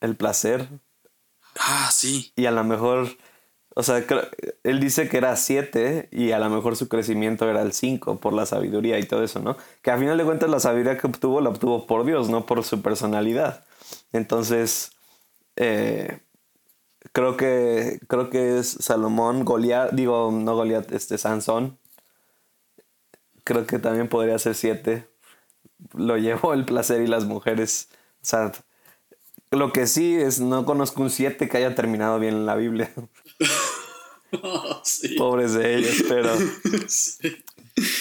El placer. Ah, sí. Y a lo mejor. O sea, él dice que era siete y a lo mejor su crecimiento era el cinco por la sabiduría y todo eso, ¿no? Que a final de cuentas la sabiduría que obtuvo la obtuvo por Dios, no por su personalidad. Entonces, eh, creo que creo que es Salomón, Goliat, digo, no Goliat, este Sansón. Creo que también podría ser siete. Lo llevo el placer y las mujeres. O sea, lo que sí es, no conozco un siete que haya terminado bien en la Biblia. Pobres de ellos, pero.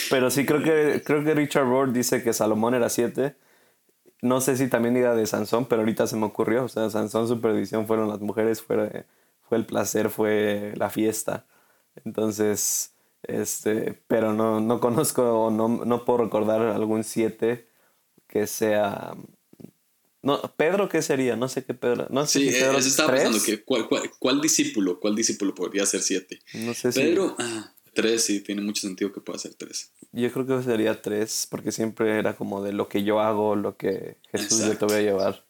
Pero sí creo que creo que Richard Rohr dice que Salomón era siete no sé si también diga de Sansón, pero ahorita se me ocurrió. O sea, Sansón, su perdición fueron las mujeres, fue, fue el placer, fue la fiesta. Entonces, Este, pero no, no conozco, no, no puedo recordar algún siete que sea no, Pedro, ¿qué sería? No sé qué Pedro. No sé sí, si Pedro eso estaba pensando que ¿cuál, cuál, discípulo, cuál discípulo podría ser siete. No sé si. Pedro, ah, tres, sí, tiene mucho sentido que pueda ser tres. Yo creo que sería tres, porque siempre era como de lo que yo hago, lo que Jesús yo te voy a llevar.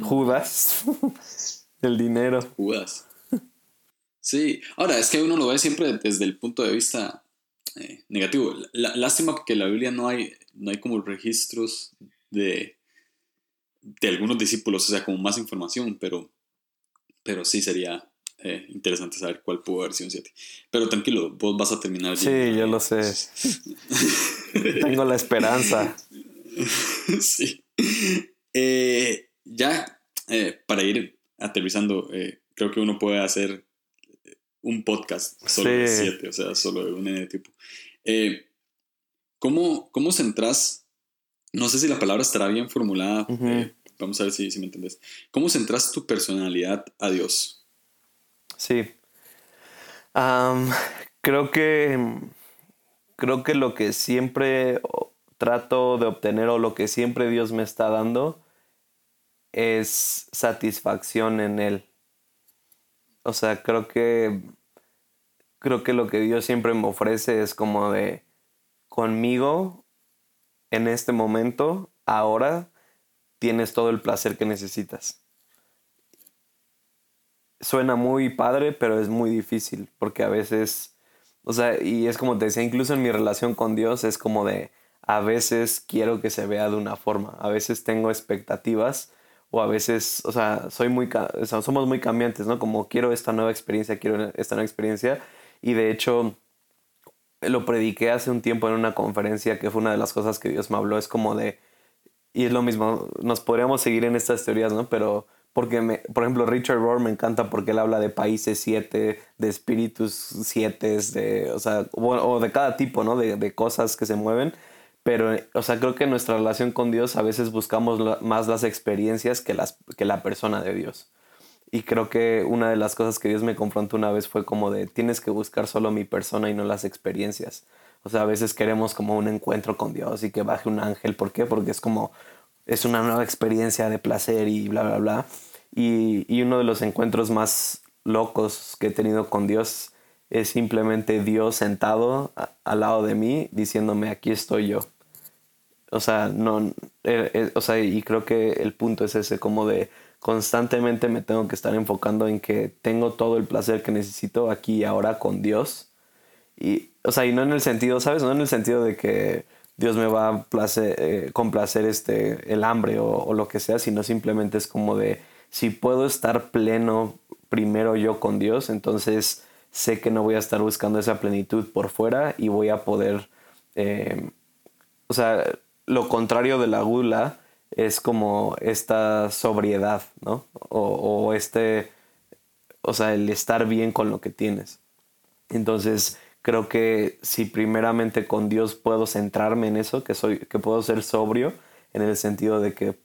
Judas, el dinero. Judas. Sí, ahora es que uno lo ve siempre desde el punto de vista eh, negativo. lástima que en la Biblia no hay, no hay como registros de de algunos discípulos, o sea, como más información, pero, pero sí sería eh, interesante saber cuál pudo haber sido un 7. Pero tranquilo, vos vas a terminar. Sí, yo lo sé. Tengo la esperanza. sí. Eh, ya, eh, para ir aterrizando, creo que uno puede hacer un podcast solo de 7, o sea, solo de un tipo. ¿cómo, ¿Cómo centras no sé si la palabra estará bien formulada. Vamos a ver si, me entendés. ¿Cómo centras tu personalidad a Dios? Sí. creo que. Creo que lo que siempre trato de obtener o lo que siempre Dios me está dando es satisfacción en Él. O sea, creo que. Creo que lo que Dios siempre me ofrece es como de. Conmigo en este momento, ahora, tienes todo el placer que necesitas. Suena muy padre, pero es muy difícil, porque a veces, o sea, y es como te decía, incluso en mi relación con Dios es como de, a veces quiero que se vea de una forma, a veces tengo expectativas, o a veces, o sea, soy muy, somos muy cambiantes, ¿no? Como quiero esta nueva experiencia, quiero esta nueva experiencia, y de hecho, lo prediqué hace un tiempo en una conferencia que fue una de las cosas que Dios me habló. Es como de, y es lo mismo, nos podríamos seguir en estas teorías, ¿no? Pero porque, me, por ejemplo, Richard Rohr me encanta porque él habla de países siete, de espíritus siete, de, o sea, o, de cada tipo, ¿no? De, de, cosas que se mueven. Pero, o sea, creo que en nuestra relación con Dios a veces buscamos más las experiencias que, las, que la persona de Dios. Y creo que una de las cosas que Dios me confrontó una vez fue como de tienes que buscar solo mi persona y no las experiencias. O sea, a veces queremos como un encuentro con Dios y que baje un ángel. ¿Por qué? Porque es como, es una nueva experiencia de placer y bla, bla, bla. Y, y uno de los encuentros más locos que he tenido con Dios es simplemente Dios sentado al lado de mí diciéndome, aquí estoy yo. O sea, no, eh, eh, o sea, y creo que el punto es ese, como de constantemente me tengo que estar enfocando en que tengo todo el placer que necesito aquí y ahora con Dios. Y, o sea, y no en el sentido, ¿sabes? No en el sentido de que Dios me va a eh, complacer este, el hambre o, o, lo que sea, sino simplemente es como de, si puedo estar pleno primero yo con Dios, entonces sé que no voy a estar buscando esa plenitud por fuera y voy a poder, eh, o sea, lo contrario de la gula es como esta sobriedad, ¿no? O, este, o sea, el estar bien con lo que tienes. Entonces, creo que si primeramente con Dios puedo centrarme en eso, que soy, que puedo ser sobrio, en el sentido de que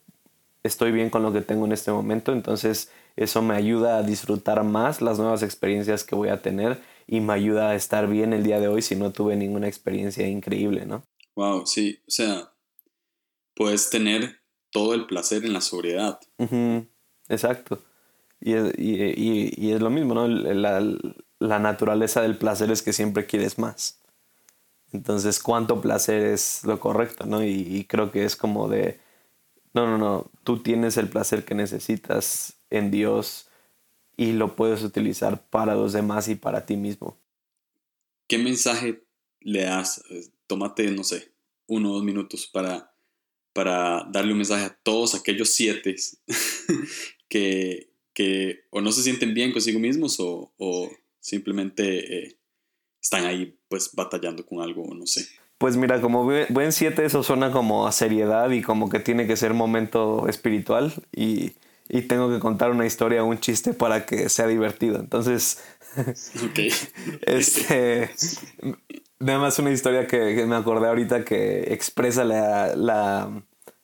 estoy bien con lo que tengo en este momento, entonces eso me ayuda a disfrutar más las nuevas experiencias que voy a tener y me ayuda a estar bien el día de hoy si no tuve ninguna experiencia increíble, ¿no? Wow, sí, o sea, puedes tener todo el placer en la sobriedad. Exacto. Y es, y, es, lo mismo, ¿no? La, la, naturaleza del placer es que siempre quieres más. Entonces, ¿cuánto placer es lo correcto, no? Y, creo que es como de, no, no, no, tú tienes el placer que necesitas en Dios y lo puedes utilizar para los demás y para ti mismo. ¿Qué mensaje le das? Tómate, no sé, uno o dos minutos para para darle un mensaje a todos aquellos siete que, que o no se sienten bien consigo mismos o, o simplemente eh, están ahí pues batallando con algo, no sé. Pues mira, como buen siete eso suena como a seriedad y como que tiene que ser momento espiritual y, y tengo que contar una historia, un chiste para que sea divertido. Entonces, okay. este, nada más una historia que, me acordé ahorita que expresa la, la,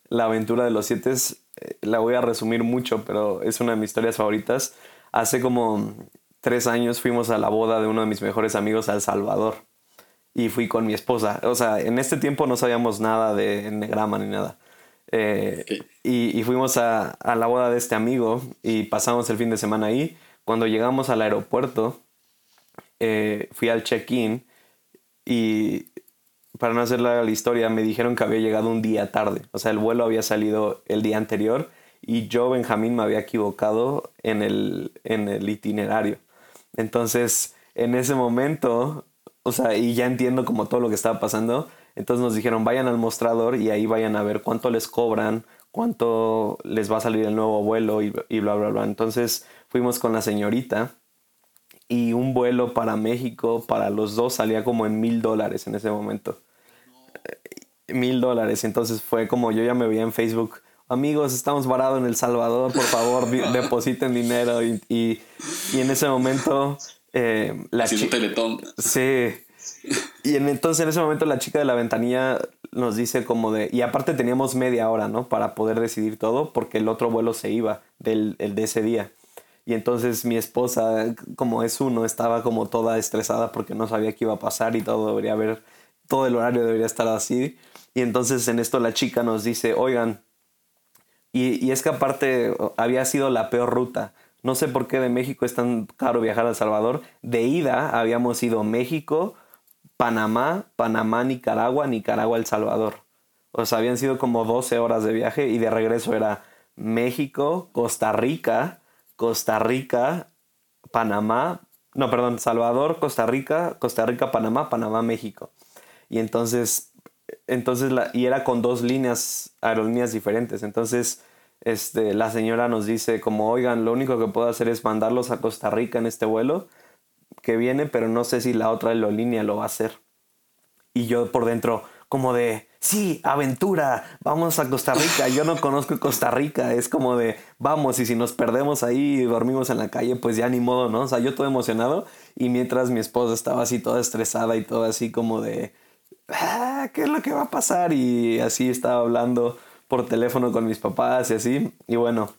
la aventura de los siete. Eh, la voy a resumir mucho, pero es una de mis historias favoritas. Hace como tres años fuimos a la boda de uno de mis mejores amigos a El Salvador. y fui con mi esposa. O sea, en este tiempo no sabíamos nada de enneagrama ni nada. Eh, y, y, fuimos a, a, la boda de este amigo y pasamos el fin de semana ahí. Cuando llegamos al aeropuerto, eh, fui al check-in y para no hacer la historia, me dijeron que había llegado un día tarde. O sea, el vuelo había salido el día anterior y yo, Benjamín, me había equivocado en el, en el itinerario. Entonces, en ese momento, o sea, y ya entiendo como todo lo que estaba pasando, entonces nos dijeron, vayan al mostrador y ahí vayan a ver cuánto les cobran, cuánto les va a salir el nuevo vuelo y, bla, bla, bla. Entonces fuimos con la señorita y un vuelo para México para los dos salía como en mil dólares en ese momento. Mil dólares. Entonces fue como yo ya me veía en Facebook. Amigos, estamos varados en El Salvador, por favor, depositen dinero. Y, y, en ese momento eh, la chica... Sí. Y en, entonces en ese momento la chica de la ventanilla nos dice como de... Y aparte teníamos media hora, ¿no? Para poder decidir todo porque el otro vuelo se iba del el de ese día. Y entonces mi esposa, como es uno, estaba como toda estresada porque no sabía qué iba a pasar y todo debería haber, todo el horario debería estar así. Y entonces en esto la chica nos dice, oigan, y, es que aparte había sido la peor ruta. No sé por qué de México es tan caro viajar a El Salvador. De ida habíamos ido México, Panamá, Panamá, Nicaragua, Nicaragua, El Salvador. O sea, habían sido como 12 horas de viaje y de regreso era México, Costa Rica, Costa Rica, Panamá, no, perdón, Salvador, Costa Rica, Costa Rica, Panamá, Panamá, México. Y entonces, entonces la, y era con dos líneas, aerolíneas diferentes. Entonces, este, la señora nos dice como, oigan, lo único que puedo hacer es mandarlos a Costa Rica en este vuelo que viene, pero no sé si la otra aerolínea lo va a hacer. Y yo por dentro, como de, sí, aventura, vamos a Costa Rica. Yo no conozco Costa Rica, es como de, vamos, y si nos perdemos ahí y dormimos en la calle, pues ya ni modo, ¿no? O sea, yo todo emocionado y mientras mi esposa estaba así toda estresada y todo así como de, ah, ¿qué es lo que va a pasar? Y así estaba hablando por teléfono con mis papás y así. Y bueno,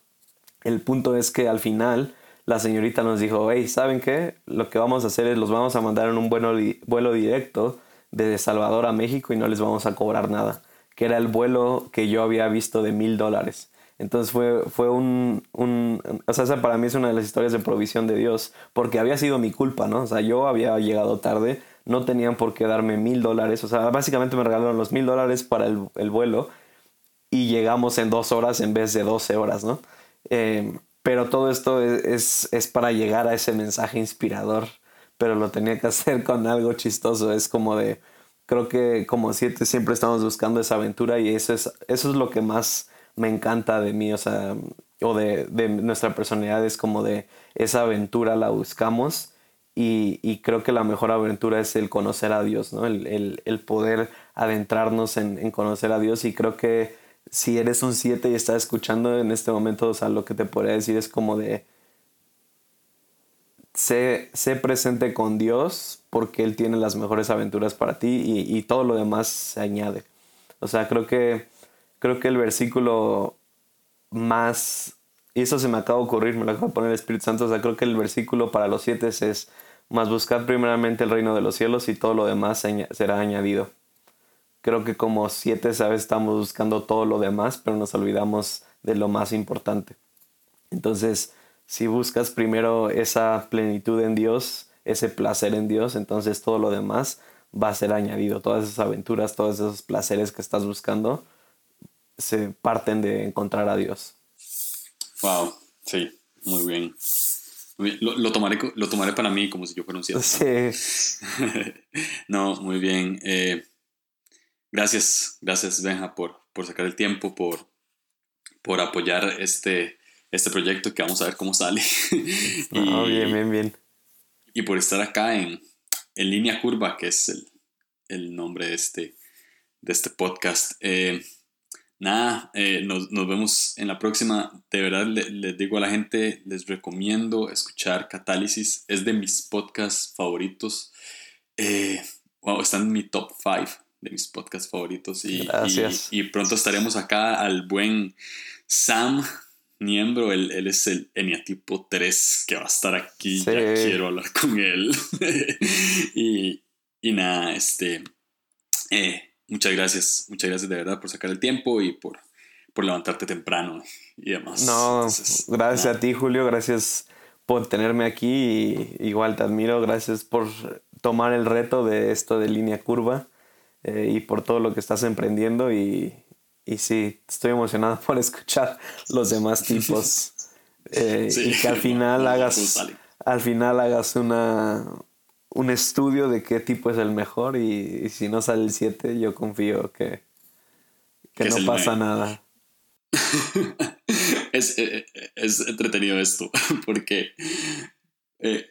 el punto es que al final la señorita nos dijo, hey, ¿saben qué? Lo que vamos a hacer es los vamos a mandar en un vuelo, directo de Salvador a México y no les vamos a cobrar nada, que era el vuelo que yo había visto de mil dólares. Entonces fue, fue un, un, o sea, para mí es una de las historias de provisión de Dios, porque había sido mi culpa, ¿no? O sea, yo había llegado tarde, no tenían por qué darme mil dólares, o sea, básicamente me regalaron los mil dólares para el, el, vuelo y llegamos en dos horas en vez de doce horas, ¿no? Eh, pero todo esto es, es, para llegar a ese mensaje inspirador pero lo tenía que hacer con algo chistoso. Es como de, creo que como siete siempre estamos buscando esa aventura y eso es, eso es lo que más me encanta de mí, o sea, o de, de nuestra personalidad, es como de esa aventura la buscamos. Y, creo que la mejor aventura es el conocer a Dios, ¿no? El, poder adentrarnos en, conocer a Dios. Y creo que si eres un 7 y estás escuchando en este momento, o sea, lo que te podría decir es como de, sé, presente con Dios porque Él tiene las mejores aventuras para ti y, todo lo demás se añade. O sea, creo que, creo que el versículo más, y eso se me acaba de ocurrir, me lo acaba de poner el Espíritu Santo, o sea, creo que el versículo para los siete es, más buscar primeramente el reino de los cielos y todo lo demás será añadido. Creo que como siete, sabes, estamos buscando todo lo demás, pero nos olvidamos de lo más importante. Entonces, si buscas primero esa plenitud en Dios, ese placer en Dios, entonces todo lo demás va a ser añadido. Todas esas aventuras, todos esos placeres que estás buscando, se parten de encontrar a Dios. Wow, sí, muy bien. Lo, tomaré, lo tomaré para mí como si yo fuera un cielo. Sí. no, muy bien. Eh, gracias, gracias Benja por, por sacar el tiempo, por, por apoyar este, este proyecto que vamos a ver cómo sale. y, bien, bien, bien. Y por estar acá en, en Línea Curva, que es el, el, nombre de este, de este podcast. Eh, nada, eh, nos, nos, vemos en la próxima. De verdad, les digo a la gente, les recomiendo escuchar Catálisis. Es de mis podcasts favoritos. Eh, wow, está en mi top 5 de mis podcasts favoritos. Y, Gracias. Y, y, pronto estaremos acá al buen Sam miembro, él, él, es el Eniatipo 3 que va a estar aquí, ya quiero hablar con él. y, y nada, este, eh, muchas gracias, muchas gracias de verdad por sacar el tiempo y por, por levantarte temprano y demás. No, gracias a ti Julio, gracias por tenerme aquí y igual te admiro, gracias por tomar el reto de esto de línea curva eh, y por todo lo que estás emprendiendo y, y sí, estoy emocionado por escuchar los demás tipos eh, y que al final hagas al final hagas una un estudio de qué tipo es el mejor y, si no sale el 7 yo confío que, que no pasa nada. es, eh, es, entretenido esto porque eh,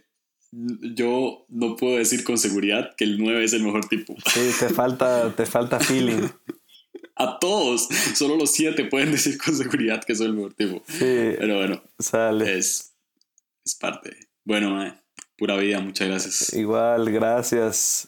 yo no puedo decir con seguridad que el 9 es el mejor tipo. Sí, te falta, te falta feeling. A todos, solo los 7 pueden decir con seguridad que soy el mejor tipo. Sí, Pero bueno, sale. Es, es parte. Bueno, pura vida, muchas gracias. Igual, gracias.